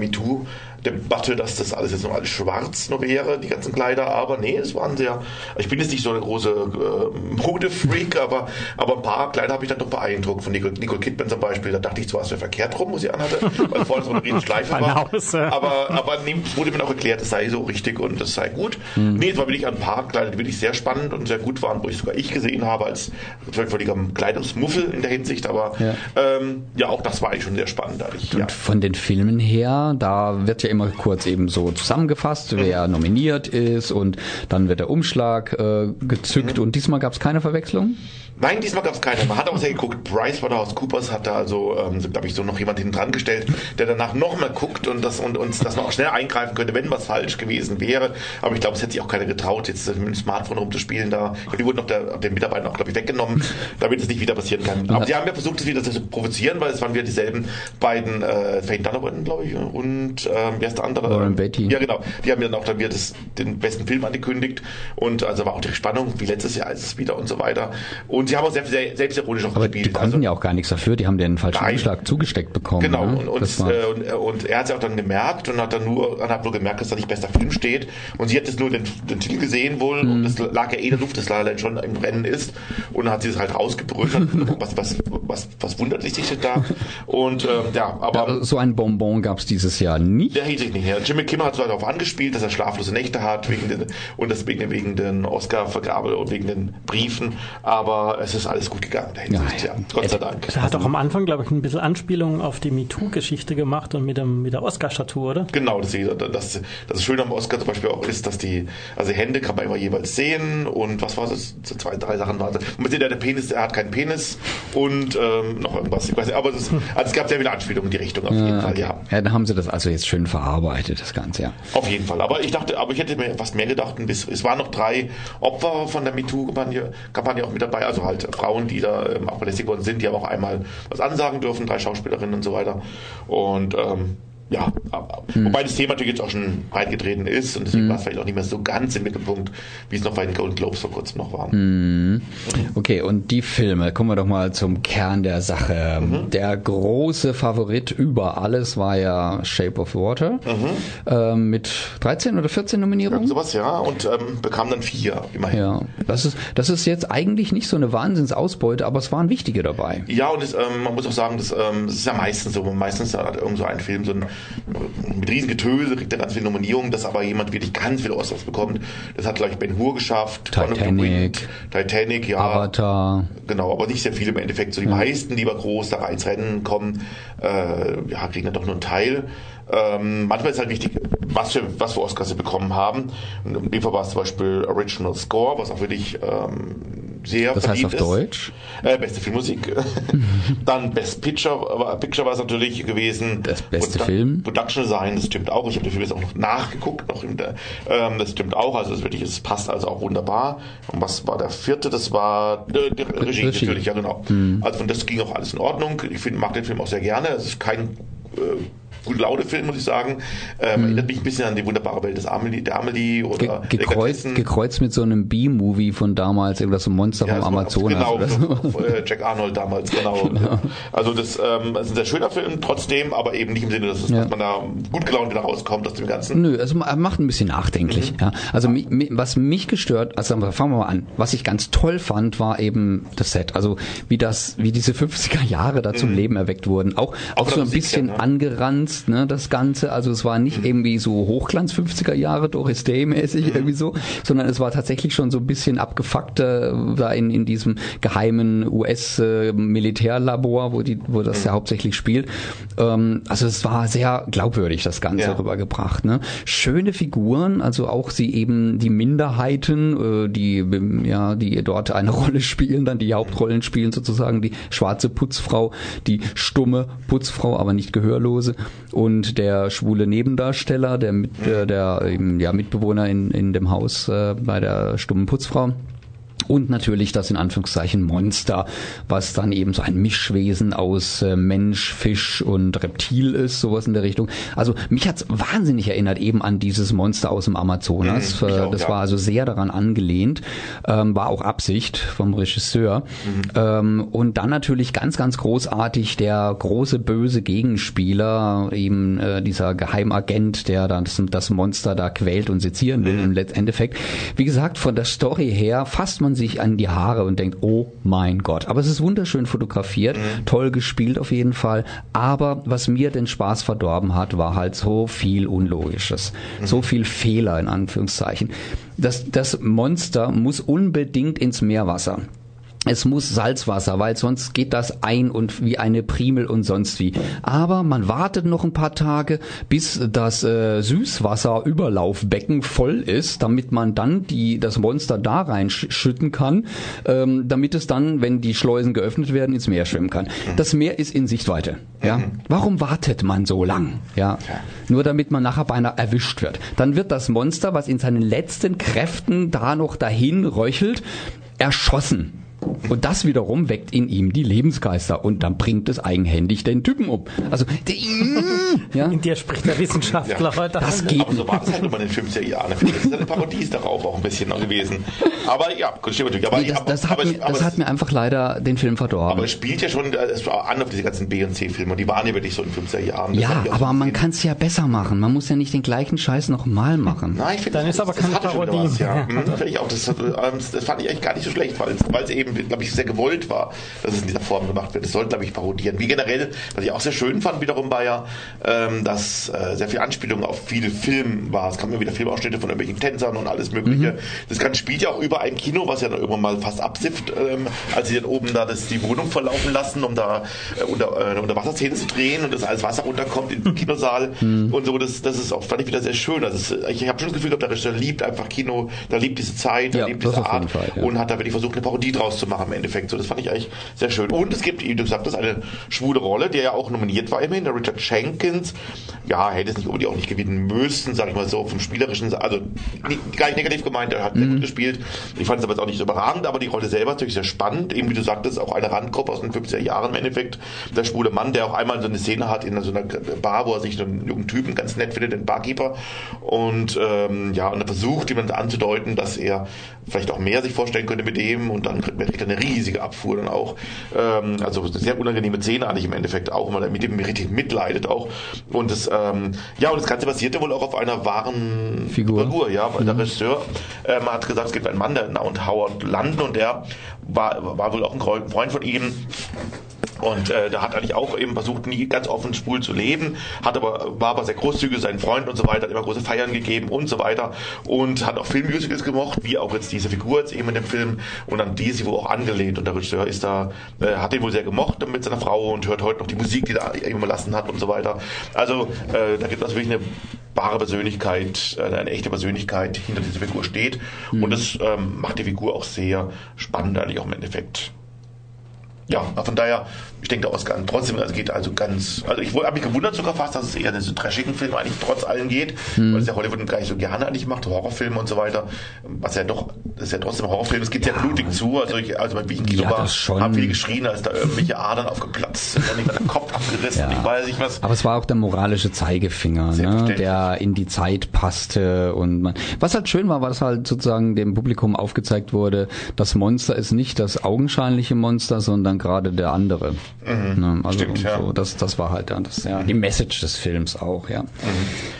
MeToo-Debatte, dass das alles jetzt noch alles schwarz nur wäre, die ganzen Kleider. Aber nee, es waren sehr. Ich bin jetzt nicht so eine große äh, Modefreak, aber, aber ein paar Kleider habe ich dann doch beeindruckt. Von Nicole, Nicole Kidman zum Beispiel, da dachte ich zwar, es wäre verkehrt rum, wo sie anhatte, weil vorne so eine riesen Schleife war. Ja. Aber, aber wurde mir auch erklärt, es sei so richtig und es sei gut. Nee, es war wirklich ein paar Kleider, die wirklich sehr spannend und sehr gut waren, wo ich sogar ich gesehen habe als völliger Kleidungsmuffel in der Hinsicht. Aber Ja. ähm, ja, auch das war eigentlich schon sehr spannend. Ja. Und von den Filmen her, da wird ja immer kurz eben so zusammengefasst, wer nominiert ist und dann wird der Umschlag äh, gezückt. Und diesmal gab es keine Verwechslung? Nein, diesmal gab es keine. Man hat auch sehr geguckt. Bryce Waterhouse Coopers hat da also, ähm, glaube ich, so noch jemand hinten dran gestellt, der danach nochmal guckt und das und uns, dass man auch schnell eingreifen könnte, wenn was falsch gewesen wäre. Aber ich glaube, es hätte sich auch keiner getraut, jetzt mit dem Smartphone rumzuspielen. Da, ja, die wurden noch der, den Mitarbeitern auch, glaube ich, weggenommen, damit es nicht wieder passieren kann. Aber sie haben ja versucht, es wieder zu provozieren, weil es waren wieder dieselben beiden, äh, Faye Donovan, glaube ich, und ähm, wer ist der andere? Warren Beatty. Ja, genau. Die haben ja dann auch dann wieder das, den besten Film angekündigt und also war auch die Spannung wie letztes Jahr ist es wieder und so weiter. Und sie haben auch sehr, sehr selbstironisch auch Aber gespielt. die konnten ja auch gar nichts dafür, die haben den falschen Nein. Umschlag zugesteckt bekommen. Genau, ne? und, und, äh, und, und er hat es auch dann gemerkt und hat dann nur, dann hat nur gemerkt, dass da nicht bester Film steht. Und sie hat jetzt nur den, den Titel gesehen wohl Mhm. und das lag ja eh in der Luft, dass La La Land schon im Rennen ist. Und dann hat sie es halt rausgebrüllt. was, was, was, was wundert sich denn da? Und ähm, ja, aber Ja, so ein Bonbon gab es dieses Jahr nicht. der hielt sich nicht her. Jimmy Kimmel hat so darauf angespielt, dass er schlaflose Nächte hat wegen den, und das wegen, wegen den Oscar-Vergabe und wegen den Briefen. Aber es ist alles gut gegangen. in der Hinsicht, ja, Gott sei Dank. Er hat auch am Anfang, glaube ich, ein bisschen Anspielung auf die MeToo-Geschichte gemacht und mit, dem, mit der Oscar-Statue, oder? Genau, das, das, das Schöne am Oscar zum Beispiel auch ist, dass die, also Hände kann man immer jeweils sehen und was war das? So Zwei, drei Sachen waren das. Man sieht ja, der Penis, er hat keinen Penis und ähm, noch irgendwas. Ich weiß nicht, aber es, ist- also es gab sehr viele Anspielungen in die Richtung auf jeden Ja, Fall, okay. ja. ja, dann haben sie das also jetzt schön verarbeitet, das Ganze, ja. Auf jeden Fall. Aber ich dachte, aber ich hätte mir fast mehr gedacht. Es waren noch drei Opfer von der MeToo-Kampagne Kampagne auch mit dabei. Also halt Frauen, die da ähm, auch belästigt worden sind, die haben auch einmal was ansagen dürfen, drei Schauspielerinnen und so weiter. Und ähm, ja, aber, wobei das Thema natürlich jetzt auch schon breit getreten ist und deswegen war es vielleicht auch nicht mehr so ganz im Mittelpunkt, wie es noch bei den Golden Globes vor kurzem noch war. Mhm. Okay, und die Filme, kommen wir doch mal zum Kern der Sache. Mhm. Der große Favorit über alles war ja Shape of Water Mhm. ähm, mit 13 oder 14 Nominierungen. Sowas, ja, und ähm, bekam dann vier, immerhin. Ja, das ist, das ist jetzt eigentlich nicht so eine Wahnsinnsausbeute, aber es waren wichtige dabei. Ja, und es, ähm, man muss auch sagen, das, ähm, das ist ja meistens so. Meistens hat irgend so ein Film so ein, mit riesen Getöse, kriegt er ganz viele Nominierungen, dass aber jemand wirklich ganz viele Oscars bekommt. Das hat, glaube ich, Ben Hur geschafft. Titanic. Titanic, ja. Avatar. Genau, aber nicht sehr viele im Endeffekt. So die meisten, die über groß dabei ins Rennen kommen, äh, ja, kriegen dann doch nur einen Teil. Ähm, manchmal ist halt wichtig, was für, was für Oscars sie bekommen haben. In dem Fall war es zum Beispiel Original Score, was auch wirklich ähm, sehr Das heißt verdient auf ist. Deutsch? Äh, beste Filmmusik. (laughs) Dann Best Picture, war- Picture war es natürlich gewesen. Das beste Produ- Film. Production Design, das stimmt auch. Ich habe den Film jetzt auch noch nachgeguckt, noch in der, ähm, das stimmt auch. Also es wirklich, es passt also auch wunderbar. Und was war der vierte? Das war äh, die Regie, Regie. natürlich, ja genau. Also von das ging auch alles in Ordnung. Ich find, mag den Film auch sehr gerne. Es ist kein gute Laune Film, muss ich sagen. Ähm, Erinnert mich ein bisschen an die wunderbare Welt des Amelie, der Amelie Ge oder gekreuzt, Delikatessen. gekreuzt mit so einem B-Movie von damals, irgendwas so Monster Ja, vom Amazonas Genau, oder so. äh, Jack Arnold damals, (laughs) genau. Also das, ähm, ist ein sehr schöner Film, trotzdem, aber eben nicht im Sinne, dass, es, Ja. dass man da gut gelaunt wieder rauskommt aus dem Ganzen. Nö, also ma- macht ein bisschen nachdenklich. Ja. Also mi, mi, was mich gestört, also fangen wir mal an, was ich ganz toll fand, war eben das Set. Also wie das, wie diese 50er Jahre da zum Leben erweckt wurden. Auch, auch von so ein Musik bisschen her, ne? Angeranzt, ne, das Ganze. Also es war nicht irgendwie so Hochglanz 50er Jahre, Doris Day mäßig irgendwie so, sondern es war tatsächlich schon so ein bisschen abgefuckt äh, da in, in diesem geheimen US-Militärlabor, wo die, wo das ja hauptsächlich spielt. Ähm, also es war sehr glaubwürdig, das Ganze Ja. rübergebracht. Ne? Schöne Figuren, also auch sie eben die Minderheiten, äh, die ja, die dort eine (laughs) Rolle spielen, dann die Hauptrollen spielen sozusagen die schwarze Putzfrau, die stumme Putzfrau, aber nicht gehörlose und der schwule Nebendarsteller, der mit, äh, der eben, ja Mitbewohner in in dem Haus äh, bei der stummen Putzfrau. Und natürlich das in Anführungszeichen Monster, was dann eben so ein Mischwesen aus äh, Mensch, Fisch und Reptil ist, sowas in der Richtung. Also mich hat's wahnsinnig erinnert eben an dieses Monster aus dem Amazonas. Mhm, Äh, auch, das ja. war also sehr daran angelehnt, ähm, war auch Absicht vom Regisseur. Mhm. Ähm, und dann natürlich ganz, ganz großartig der große böse Gegenspieler, eben äh, dieser Geheimagent, der dann das, das Monster da quält und sezieren will im Let- Endeffekt. Wie gesagt, von der Story her fasst man sich an die Haare und denkt, oh mein Gott. Aber es ist wunderschön fotografiert, toll gespielt auf jeden Fall. Aber was mir den Spaß verdorben hat, war halt so viel Unlogisches. So viel Fehler in Anführungszeichen. Das, das Monster muss unbedingt ins Meerwasser. Es muss Salzwasser, weil sonst geht das ein und wie eine Primel und sonst wie. Aber man wartet noch ein paar Tage, bis das äh, Süßwasserüberlaufbecken voll ist, damit man dann die, das Monster da reinschütten kann, ähm, damit es dann, wenn die Schleusen geöffnet werden, ins Meer schwimmen kann. Das Meer ist in Sichtweite. Ja? Warum wartet man so lang? Ja? Nur damit man nachher beinahe erwischt wird. Dann wird das Monster, was in seinen letzten Kräften da noch dahin röchelt, erschossen. Und das wiederum weckt in ihm die Lebensgeister und dann bringt es eigenhändig den Typen um. Also, der, (laughs) ja, In dir spricht der Wissenschaftler heute. das geht Aber so war das halt immer in den 50er Jahren. Das ist eine Parodie darauf auch ein bisschen noch gewesen. Aber ja, gut, stimmt natürlich. Aber, Nee, das, das, hat aber, mir, aber, das hat mir einfach leider den Film aber verdorben. es spielt ja schon äh, es war an auf diese ganzen B- und C-Filme. Und die waren ja wirklich so in den 50er Jahren. Das Ja, aber so man kann es ja besser machen. Man muss ja nicht den gleichen Scheiß nochmal machen. Nein, ich finde, Dann das, ist aber das keine hatte schon wieder Parodie. Was, ja. (laughs) Ja. Ich auch. Das, ähm, das fand ich eigentlich gar nicht so schlecht, weil es eben, glaube ich, sehr gewollt war, dass es in dieser Form gemacht wird. Es sollte, glaube ich, parodieren. Wie generell, was ich auch sehr schön fand, wiederum war ja, ähm, dass äh, sehr viel Anspielung auf viele Filme war. Es kamen immer wieder Filmausschnitte von irgendwelchen Tänzern und alles Mögliche. Das Ganze spielt ja auch über ein Kino, was ja dann irgendwann mal fast absifft, ähm, als sie dann oben da das, die Wohnung verlaufen lassen, um da äh, unter, äh, unter Wasserszene zu drehen und das alles Wasser runterkommt in den Kinosaal und so. Das, das ist auch, fand ich wieder sehr schön. Also es, ich habe schon das Gefühl gehabt, der Regisseur liebt einfach Kino, der liebt diese Zeit, der Ja, liebt diese Art Fall, ja. und hat da wirklich versucht, eine Parodie draus zu machen im Endeffekt. So, das fand ich eigentlich sehr schön. Und es gibt, wie du gesagt hast, eine schwule Rolle, der ja auch nominiert war immerhin, der Richard Jenkins. Ja, hätte es nicht unbedingt auch nicht gewinnen müssen, sag ich mal so, vom spielerischen, also gar nicht negativ gemeint, er hat sehr gut gespielt. Ich fand es aber jetzt auch nicht so überragend, aber die Rolle selber ist natürlich sehr spannend. Eben wie du sagtest, auch eine Randgruppe aus den 50er Jahren im Endeffekt. Der schwule Mann, der auch einmal so eine Szene hat in so einer Bar, wo er sich so einen jungen Typen ganz nett findet, den Barkeeper. Und ähm, ja, und er versucht jemand anzudeuten, dass er vielleicht auch mehr sich vorstellen könnte mit dem und dann kriegt er eine riesige Abfuhr dann auch. Ähm, also sehr unangenehme Szene eigentlich im Endeffekt auch, weil er mit dem richtig mitleidet auch. Und das, ähm, ja, und das Ganze basierte wohl auch auf einer wahren Figur. Figur ja, weil der Regisseur ähm, hat gesagt, es gibt einen Mann, der Howard London und der war, war wohl auch ein Freund von ihm. Und äh, der hat eigentlich auch eben versucht, nie ganz offen schwul zu leben, hat aber, war aber sehr großzügig, sein Freund und so weiter, hat immer große Feiern gegeben und so weiter und hat auch Filmmusicals gemocht, wie auch jetzt diese Figur jetzt eben in dem Film und an die sie wohl auch angelehnt und der Regisseur ist da, äh, hat den wohl sehr gemocht mit seiner Frau und hört heute noch die Musik, die er ihm überlassen hat und so weiter. Also äh, da gibt es wirklich eine wahre Persönlichkeit, äh, eine echte Persönlichkeit hinter dieser Figur steht und das ähm, macht die Figur auch sehr spannend eigentlich auch im Endeffekt. Ja, von daher, ich denke, der Oscar trotzdem, also geht also ganz, also ich habe mich gewundert sogar fast, dass es eher so trashigen Film eigentlich trotz allem geht, weil es ja Hollywood gar nicht so gerne eigentlich macht, Horrorfilme und so weiter, was ja doch, das ist ja trotzdem ein Horrorfilm, es geht sehr blutig zu, also ich, also wie ich im Kino Ja, war, haben viele geschrien, als da irgendwelche Adern aufgeplatzt sind, dann der Kopf abgerissen, Ja. ich weiß nicht was. Aber es war auch der moralische Zeigefinger, ne, der in die Zeit passte und man, was halt schön war, war, dass halt sozusagen dem Publikum aufgezeigt wurde, das Monster ist nicht das augenscheinliche Monster, sondern gerade der andere. Ne, also Stimmt, ja. so, das, das war halt dann das, ja, die Message des Films auch, ja.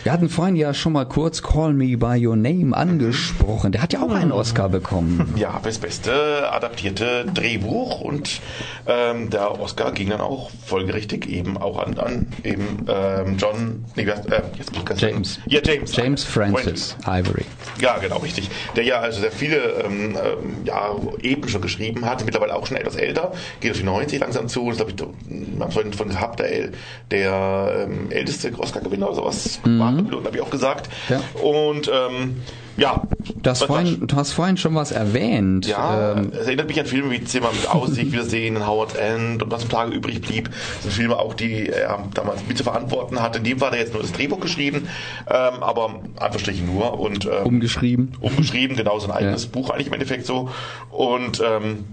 Wir hatten vorhin ja schon mal kurz Call Me by Your Name angesprochen. Der hat ja auch einen Oscar bekommen. (laughs) Ja, das beste adaptierte Drehbuch und ähm, der Oscar ging dann auch folgerichtig eben auch an, an eben ähm, John, nee, äh, jetzt James. Ja, James. James Francis Ivory. Ja, genau, richtig. Der ja also sehr viele ähm, ähm, ja, Epen schon geschrieben hat, mittlerweile auch schon etwas älter, geht auf die 90 langsam zu. Das glaube ich, wir haben vorhin von gehabt, der, der ähm, älteste Oscar-Gewinner oder sowas, war, habe ich auch gesagt. Ja. Und ähm, ja, Das was- vorhin, du hast vorhin schon was erwähnt. ja, Ähm, es erinnert mich an Filme wie Zimmer mit Aussicht, (laughs) Wiedersehen, Howard End und was im Tage übrig blieb. Das sind Filme auch, die er damals mit zu verantworten hatte. In dem war er jetzt nur das Drehbuch geschrieben, ähm, aber Anführungsstrichen nur und ähm, umgeschrieben. umgeschrieben, genau so ein (laughs) eigenes Ja. Buch eigentlich im Endeffekt so. Und ähm,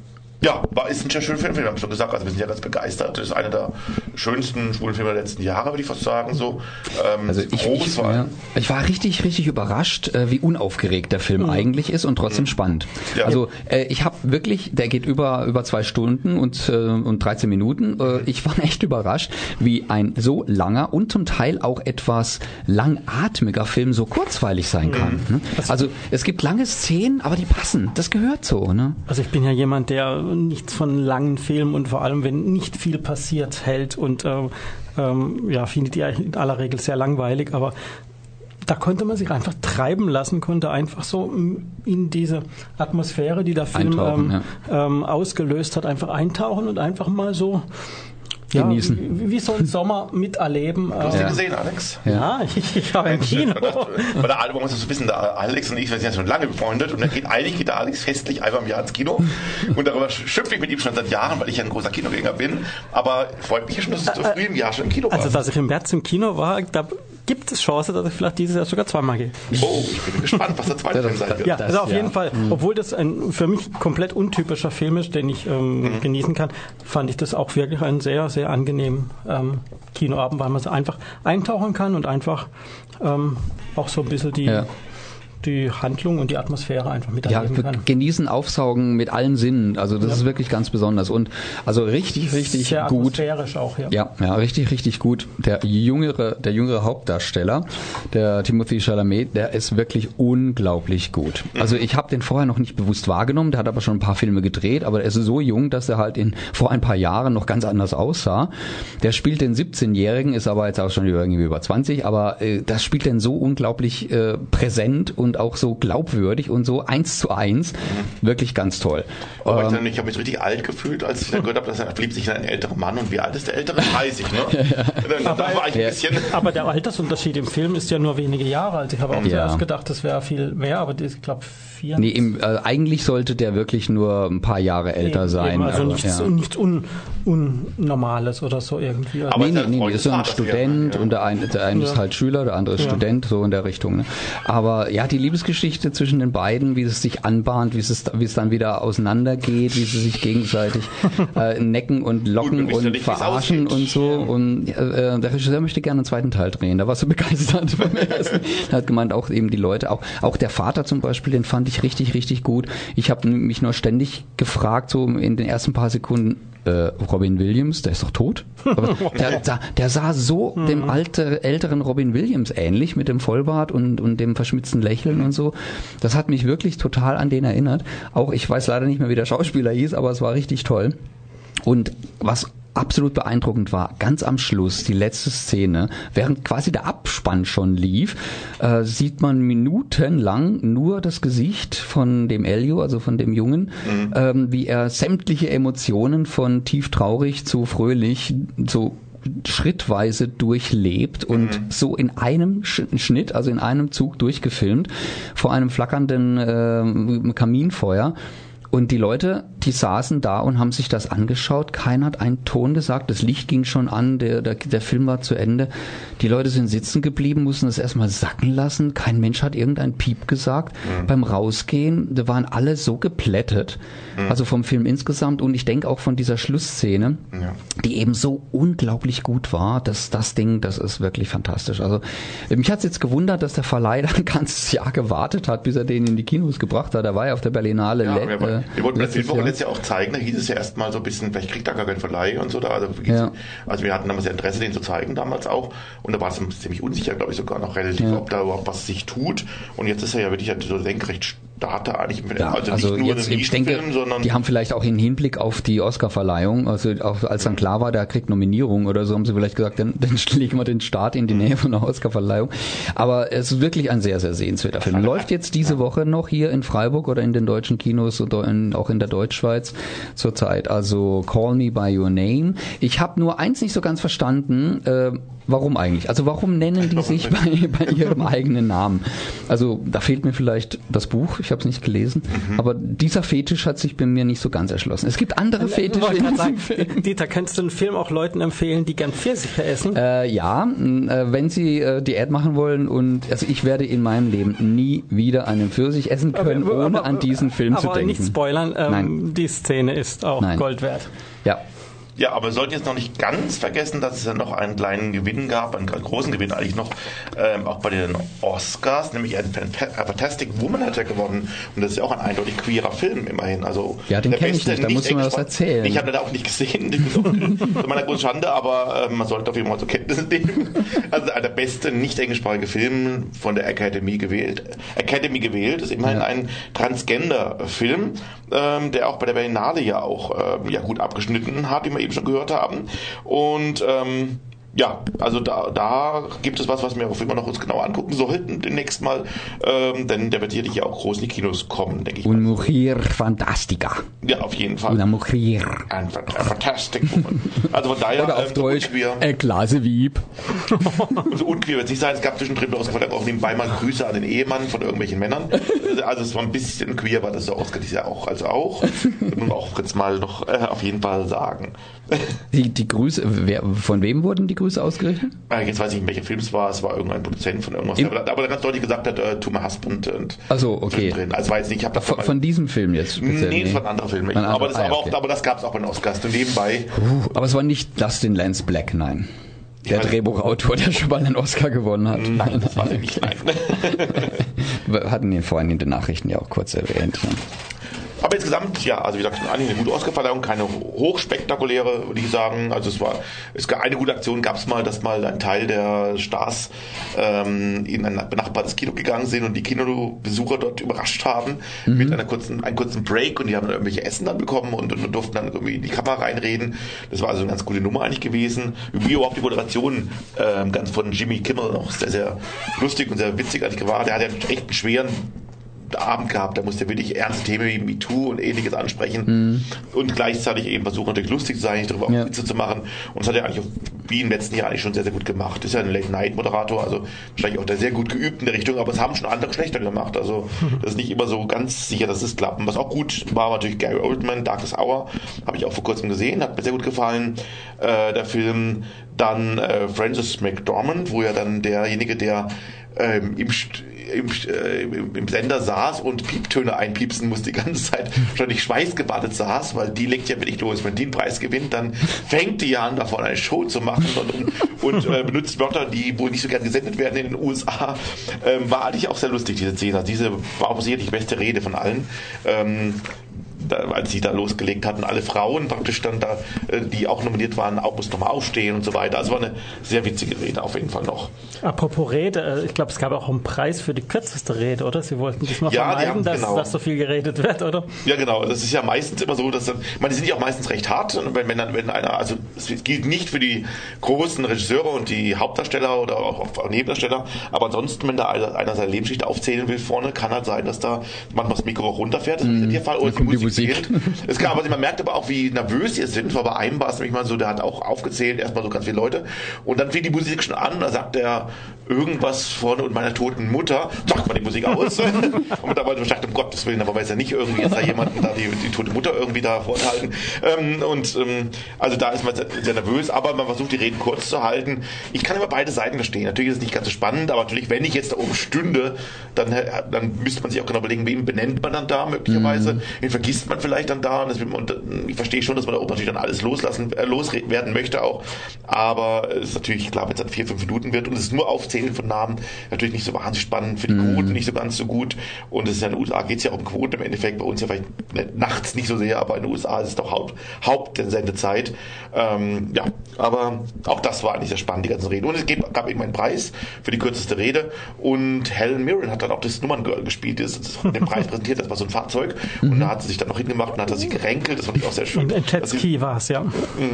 ja, war, ist ein sehr schöner Film, wir haben schon gesagt, also wir sind ja ganz begeistert. Das ist einer der schönsten schwulen Filme der letzten Jahre, würde ich fast sagen. So. Ähm, Also ich, groß ich, war. ja, ich war richtig, richtig überrascht, äh, wie unaufgeregt der Film eigentlich ist und trotzdem spannend. Ja. Also äh, ich habe wirklich, der geht über über zwei Stunden und äh, und 13 Minuten. Äh, ich war (laughs) echt überrascht, wie ein so langer und zum Teil auch etwas langatmiger Film so kurzweilig sein kann. Ne? Also es gibt lange Szenen, aber die passen. Das gehört so. Ne? Also ich bin ja jemand, der nichts von langen Filmen und vor allem, wenn nicht viel passiert, hält und äh, ähm, ja, findet die in aller Regel sehr langweilig, aber da konnte man sich einfach treiben lassen, konnte einfach so mm, in diese Atmosphäre, die der Film ähm, ähm, ausgelöst hat, einfach eintauchen und einfach mal so ja, Genießen. Wie, wie so ein Sommer miterleben. Hast du äh, den gesehen, Alex? ja, (laughs) ich, ich war im Kino. (laughs) Bei der Album muss das wissen, der Alex und ich, wir sind ja schon lange befreundet und dann geht eigentlich geht der Alex festlich einmal im Jahr ins Kino und darüber schimpfe ich mit ihm schon seit Jahren, weil ich ja ein großer Kinogänger bin. Aber freut mich ja schon, dass du so früh im Jahr schon im Kino warst. Also, dass ich im März im Kino war, da, gibt es Chance, dass ich vielleicht dieses Jahr sogar zweimal gehe. Oh, ich bin gespannt, was der zweite Film sein wird. Ja, also auf jeden Fall, obwohl das ein für mich komplett untypischer Film ist, den ich ähm, Mhm. genießen kann, fand ich das auch wirklich einen sehr, sehr angenehmen ähm, Kinoabend, weil man so einfach eintauchen kann und einfach ähm, auch so ein bisschen die, Ja. Die Handlung und die Atmosphäre einfach Ja, miterleben kann. genießen, aufsaugen mit allen Sinnen. Also das ist wirklich ganz besonders. Und also richtig, richtig Sehr gut. atmosphärisch auch, ja. Ja, ja, richtig, richtig gut. Der jüngere, der jüngere Hauptdarsteller, der Timothy Chalamet, der ist wirklich unglaublich gut. Also ich habe den vorher noch nicht bewusst wahrgenommen, der hat aber schon ein paar Filme gedreht, aber er ist so jung, dass er halt in vor ein paar Jahren noch ganz anders aussah. Der spielt den 17-Jährigen, ist aber jetzt auch schon irgendwie über 20, aber äh, das spielt den so unglaublich äh, präsent und auch so glaubwürdig und so eins zu eins. Wirklich ganz toll. Aber ich, Ähm, dann, ich habe mich richtig alt gefühlt, als ich dann gehört habe, dass er verliebt sich in einen älteren Mann. Und wie alt ist der ältere? 30, ne? (laughs) Ich ein bisschen... (laughs) Aber der Altersunterschied im Film ist ja nur wenige Jahre alt. Ich habe auch Ja. zuerst gedacht, das wäre viel mehr, aber das, ich glaube vier. Nee, im, äh, eigentlich sollte der wirklich nur ein paar Jahre älter Eben, sein. eben, also aber, nichts, ja. nichts un, Unnormales oder so irgendwie. Also Aber nee, nee, ja ein nee, Freund ist so ein Student ja. und der eine, der eine ist Ja. halt Schüler, der andere ist Ja. Student, so in der Richtung. Ne? Aber ja, die Liebesgeschichte zwischen den beiden, wie es sich anbahnt, wie es, wie es dann wieder auseinandergeht, wie sie sich gegenseitig (laughs) äh, necken und Gut, locken ja und verarschen und so. Und äh, der Regisseur möchte gerne einen zweiten Teil drehen. Da war so begeistert (laughs) beim ersten. Er hat gemeint, auch eben die Leute, auch, auch der Vater zum Beispiel, den fand ich richtig, richtig gut. Ich habe mich nur ständig gefragt, so in den ersten paar Sekunden, äh, Robin Williams, der ist doch tot. (laughs) Der, sah- der sah so dem alte, älteren Robin Williams ähnlich mit dem Vollbart und, und dem verschmitzten Lächeln und so. Das hat mich wirklich total an den erinnert. Auch ich weiß leider nicht mehr, wie der Schauspieler hieß, aber es war richtig toll. Und was absolut beeindruckend war, ganz am Schluss, die letzte Szene, während quasi der Abspann schon lief, äh, sieht man minutenlang nur das Gesicht von dem Elio, also von dem Jungen, ähm, wie er sämtliche Emotionen von tief traurig zu fröhlich, so schrittweise durchlebt und so in einem Sch Schnitt, also in einem Zug durchgefilmt, vor einem flackernden äh, Kaminfeuer. Und die Leute, die saßen da und haben sich das angeschaut. Keiner hat einen Ton gesagt. Das Licht ging schon an. Der, der, der Film war zu Ende. Die Leute sind sitzen geblieben, mussten das erstmal sacken lassen. Kein Mensch hat irgendein Piep gesagt. Beim Rausgehen, da waren alle so geplättet. Also vom Film insgesamt. Und ich denke auch von dieser Schlussszene, Ja. die eben so unglaublich gut war. Das, das Ding, das ist wirklich fantastisch. Also mich hat's jetzt gewundert, dass der Verleih ein ganzes Jahr gewartet hat, bis er den in die Kinos gebracht hat. Er war ja auf der Berlinale. Ja, wir, äh, wir wollten das letztes Letztes Jahr auch zeigen, da hieß es ja erstmal so ein bisschen, vielleicht kriegt er gar keinen Verleih und so da. Also, Ja. also wir hatten damals ja Interesse, den zu zeigen damals auch. Und da war es ziemlich unsicher, glaube ich, sogar noch relativ, Ja. ob da überhaupt was sich tut. Und jetzt ist er ja wirklich so senkrecht Starter eigentlich. Ja, also, also, nicht nur jetzt, ich denke, Nischenfilm, sondern die haben vielleicht auch in Hinblick auf die Oscarverleihung, also auch als dann klar war, der kriegt Nominierung oder so, haben sie vielleicht gesagt, dann, (laughs) dann legen wir den Start in die Nähe von der Oscarverleihung. Aber es ist wirklich ein sehr, sehr sehenswerter Film. Läuft jetzt diese Woche noch hier in Freiburg oder in den deutschen Kinos oder in, auch in der Deutschschweiz zurzeit. Also Call Me By Your Name. Ich habe nur eins nicht so ganz verstanden, äh, warum eigentlich? Also warum nennen die (laughs) sich bei, bei ihrem eigenen Namen? Also da fehlt mir vielleicht das Buch, ich habe es nicht gelesen, Mhm. aber dieser Fetisch hat sich bei mir nicht so ganz erschlossen. Es gibt andere Fetische Wollte in gerade diesem sagen, Film. (laughs) Dieter, kannst du einen Film auch Leuten empfehlen, die gern Pfirsiche essen? Äh, ja, äh, wenn Sie äh, Diät machen wollen und also ich werde in meinem Leben nie wieder einen Pfirsich essen können, Aber- ohne aber- an diesen Film aber zu denken. nicht spoilern, ähm, Nein. die Szene ist auch Nein. Gold wert. Ja. Ja, aber wir sollten jetzt noch nicht ganz vergessen, dass es ja noch einen kleinen Gewinn gab, einen großen Gewinn eigentlich noch, ähm, auch bei den Oscars, nämlich ein Fan- Fantastic Woman hat er gewonnen. Und das ist ja auch ein eindeutig queerer Film immerhin. Also Ja, den der kenn ich nicht, da musst du mir was erzählen. Ich habe den auch nicht gesehen, (laughs) zu meiner großen Schande, aber ähm, man sollte auf jeden Fall zur Kenntnis nehmen. Also der beste nicht englischsprachige Film von der Academy gewählt. Academy gewählt ist immerhin Ja. ein Transgender-Film, ähm, der auch bei der Berlinale ja auch ähm, ja gut abgeschnitten hat, wie eben schon gehört haben. Und ähm, ja, also da, da gibt es was, was wir auf jeden Fall noch uns genau angucken sollten demnächst mal, ähm, denn der wird sicherlich ja auch groß in die Kinos kommen, denke ich Un mal. mujer fantastica. Ja, auf jeden Fall. Una mujer. Ein, ein Fantastic. Also von daher, Oder auf ähm, Deutsch, unqueer, äh, Klase Wieb. so unqueer wird es nicht sein. Es gab zwischendrin Oscar auch nebenbei mal Grüße an den Ehemann von irgendwelchen Männern. Also es war ein bisschen queer, war das so dieses Jahr auch, also auch. Muss man auch jetzt mal noch äh, auf jeden Fall sagen. Die, die Grüße, wer, von wem wurden die Grüße Cruise ausgerechnet? Äh, jetzt weiß ich nicht, welcher Film es war. Es war irgendein Produzent von irgendwas. In- aber, aber der ganz deutlich gesagt hat, äh, to my husband. Und Also okay. Drin. Also jetzt nicht, ich habe Von, von diesem Film jetzt speziell? Nee, das war ein anderer Film. Ein anderer- aber das, ah, okay. auch, aber das gab es auch bei den Oscars. Und nebenbei, Uh, aber es war nicht Dustin Lance Black, nein. Der weiß- Drehbuchautor, der schon mal einen Oscar gewonnen hat. nein, das war nicht. Nein. (laughs) Wir hatten ihn vorhin in den Nachrichten ja auch kurz erwähnt. ne? Aber insgesamt, ja, also wie gesagt, eigentlich eine gute Oscarverleihung, keine hochspektakuläre, würde ich sagen. Also es war, es gab eine gute Aktion gab es mal, dass mal ein Teil der Stars ähm, in ein benachbartes Kino gegangen sind und die Kinobesucher dort überrascht haben mit einer kurzen, einem kurzen Break und die haben dann irgendwelche Essen dann bekommen und, und, durften dann irgendwie in die Kamera reinreden. Das war also eine ganz gute Nummer eigentlich gewesen. Wie überhaupt die Moderation ähm, ganz von Jimmy Kimmel noch sehr, sehr lustig und sehr witzig eigentlich war. Der hat ja echt einen schweren Abend gehabt. Da musste er wirklich ernste Themen wie MeToo und ähnliches ansprechen und gleichzeitig eben versuchen, natürlich lustig zu sein, darüber auch Ja. Witze zu machen. Und das hat er eigentlich wie im letzten Jahr eigentlich schon sehr, sehr gut gemacht. Ist ja ein Late-Night-Moderator, also wahrscheinlich auch der sehr gut geübt in der Richtung, aber es haben schon andere schlechter gemacht. Also (laughs) das ist nicht immer so ganz sicher, dass es klappt. Und was auch gut war, war natürlich Gary Oldman, Darkest Hour, habe ich auch vor kurzem gesehen, hat mir sehr gut gefallen. Äh, der Film dann äh, Francis McDormand, wo ja dann derjenige, der ähm, im, im, äh, im Sender saß und Pieptöne einpiepsen musste die ganze Zeit, wahrscheinlich schweißgebadet saß, weil die legt ja wirklich los. Wenn die einen Preis gewinnt, dann fängt die ja an, davon eine Show zu machen und, und äh, benutzt Wörter, die wohl nicht so gern gesendet werden in den USA. Ähm, war eigentlich auch sehr lustig, diese Szene. Also diese war auch sicherlich die beste Rede von allen. Ähm, da, als sie da losgelegt hatten, alle Frauen praktisch dann da, äh, die auch nominiert waren, auch mussten nochmal aufstehen und so weiter. Also war eine sehr witzige Rede auf jeden Fall noch. Apropos Rede, äh, ich glaube, es gab auch einen Preis für die kürzeste Rede, oder? Sie wollten diesmal Ja, vermeiden, haben- dass, genau. dass so viel geredet wird, oder? Ja, genau. Das ist ja meistens immer so, dass dann, ich meine, die sind ja auch meistens recht hart. Und wenn, wenn dann, wenn einer, also es gilt nicht für die großen Regisseure und die Hauptdarsteller oder auch, auch Nebendarsteller, aber ansonsten, wenn da einer, einer seine Lebensgeschichte aufzählen will vorne, kann halt sein, dass da manchmal das Mikro auch runterfährt. Das ist in dem Fall, oder Mhm. die Musik. Fehlt. Es kann, aber man merkt aber auch, wie nervös die sind. Bei einem war es nämlich mal so, der hat auch aufgezählt, erstmal so ganz viele Leute. Und dann fing die Musik schon an, da sagt er irgendwas von und meiner toten Mutter, sagt man die Musik aus. (laughs) und da wollte ich dachte, um Gottes Willen, aber weiß ja nicht irgendwie jetzt da jemanden da die, die tote Mutter irgendwie da vorhalten. Ähm, und ähm, also da ist man sehr, sehr nervös, aber man versucht die Reden kurz zu halten. Ich kann immer beide Seiten verstehen. Natürlich ist es nicht ganz so spannend, aber natürlich, wenn ich jetzt da oben stünde, dann, äh, dann müsste man sich auch genau überlegen, wen benennt man dann da möglicherweise. Wen vergisst man vielleicht dann da. Und, das, und ich verstehe schon, dass man da oben natürlich dann alles loslassen, äh, loswerden möchte auch. Aber es ist natürlich klar, wenn es dann vier, fünf Minuten wird und es ist nur Aufzählen von Namen, natürlich nicht so wahnsinnig spannend für die Quoten, nicht so ganz so gut. Und es ist ja in den USA geht es ja auch um Quoten im Endeffekt, bei uns ja vielleicht nicht- nachts nicht so sehr, aber in den USA ist es doch Haupt, Haupt der Sendezeit. Ähm, ja, aber auch das war eigentlich sehr spannend, die ganzen Reden. Und es gab, eben einen Preis für die kürzeste Rede und Helen Mirren hat dann auch das Nummerngirl gespielt, das, das den Preis präsentiert, das war so ein Fahrzeug und da hat sie sich dann noch hingemacht und hat sie geränkelt, das fand ich auch sehr schön. Und Jetski war es, ja.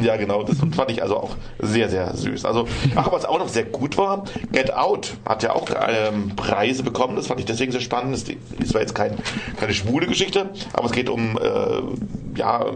ja, genau. Das fand ich also auch sehr, sehr süß. Also, ach, was auch noch sehr gut war, Get Out hat ja auch ähm, Preise bekommen. Das fand ich deswegen sehr spannend. Das ist zwar jetzt kein, keine schwule Geschichte, aber es geht um, äh, ja,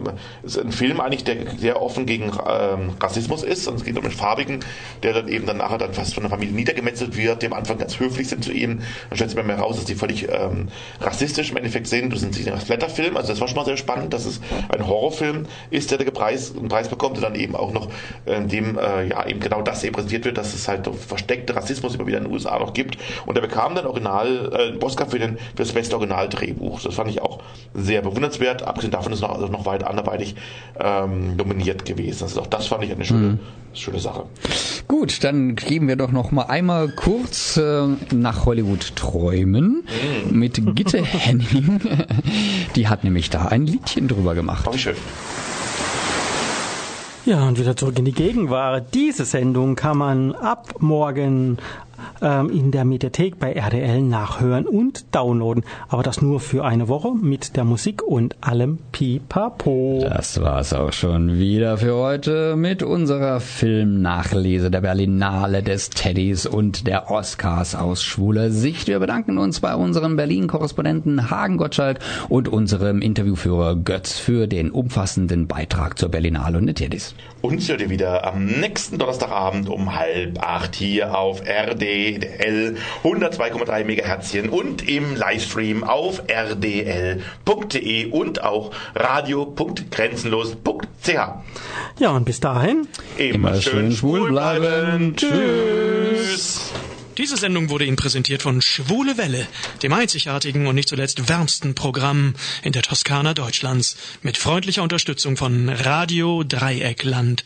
es ist ein Film eigentlich, der sehr offen gegen ähm, Rassismus ist. Und es geht um einen Farbigen, der dann eben dann nachher dann fast von der Familie niedergemetzelt wird, die am Anfang ganz höflich sind zu ihm. Dann stellt sich immer mehr raus, dass die völlig ähm, rassistisch im Endeffekt sind. Das sind sie ein Splatterfilm. Also das war schon mal sehr spannend, dass es ein Horrorfilm ist, der den Preis, einen Preis bekommt und dann eben auch noch ähm, dem äh, ja eben genau das eben präsentiert wird, dass es halt versteckte Rassismus immer wieder in den USA noch gibt. Und er bekam dann Original äh, Oscar für, den, für das beste Originaldrehbuch. Das fand ich auch sehr bewundernswert. Abgesehen davon ist noch, also noch weit anderweitig ähm, nominiert gewesen. Also auch das fand ich eine schöne, schöne Sache. Gut, dann geben wir doch noch mal einmal kurz äh, nach Hollywood träumen mit Gitte (laughs) Henning. Die hat nämlich da ein Liedchen drüber gemacht. Fand ich schön. Ja, und wieder zurück in die Gegenwart. Diese Sendung kann man ab morgen ähm, in der Mediathek bei RDL nachhören und downloaden. Aber das nur für eine Woche mit der Musik und allem Pipapo. Das war's auch schon wieder für heute mit unserer Filmnachlese der Berlinale des Teddys und der Oscars aus schwuler Sicht. Wir bedanken uns bei unserem Berlin-Korrespondenten Hagen Gottschalk und unserem Interviewführer Götz für den umfassenden Beitrag zur Berlinale und den Teddys. Uns hört ihr wieder am nächsten Donnerstagabend um halb acht hier auf RDL. WDL 102,3 MHz und im Livestream auf rdl.de und auch radio.grenzenlos.ch. Ja, und bis dahin immer, immer schön schwul bleiben. Tschüss. Diese Sendung wurde Ihnen präsentiert von Schwule Welle, dem einzigartigen und nicht zuletzt wärmsten Programm in der Toskana Deutschlands, mit freundlicher Unterstützung von Radio Dreieckland.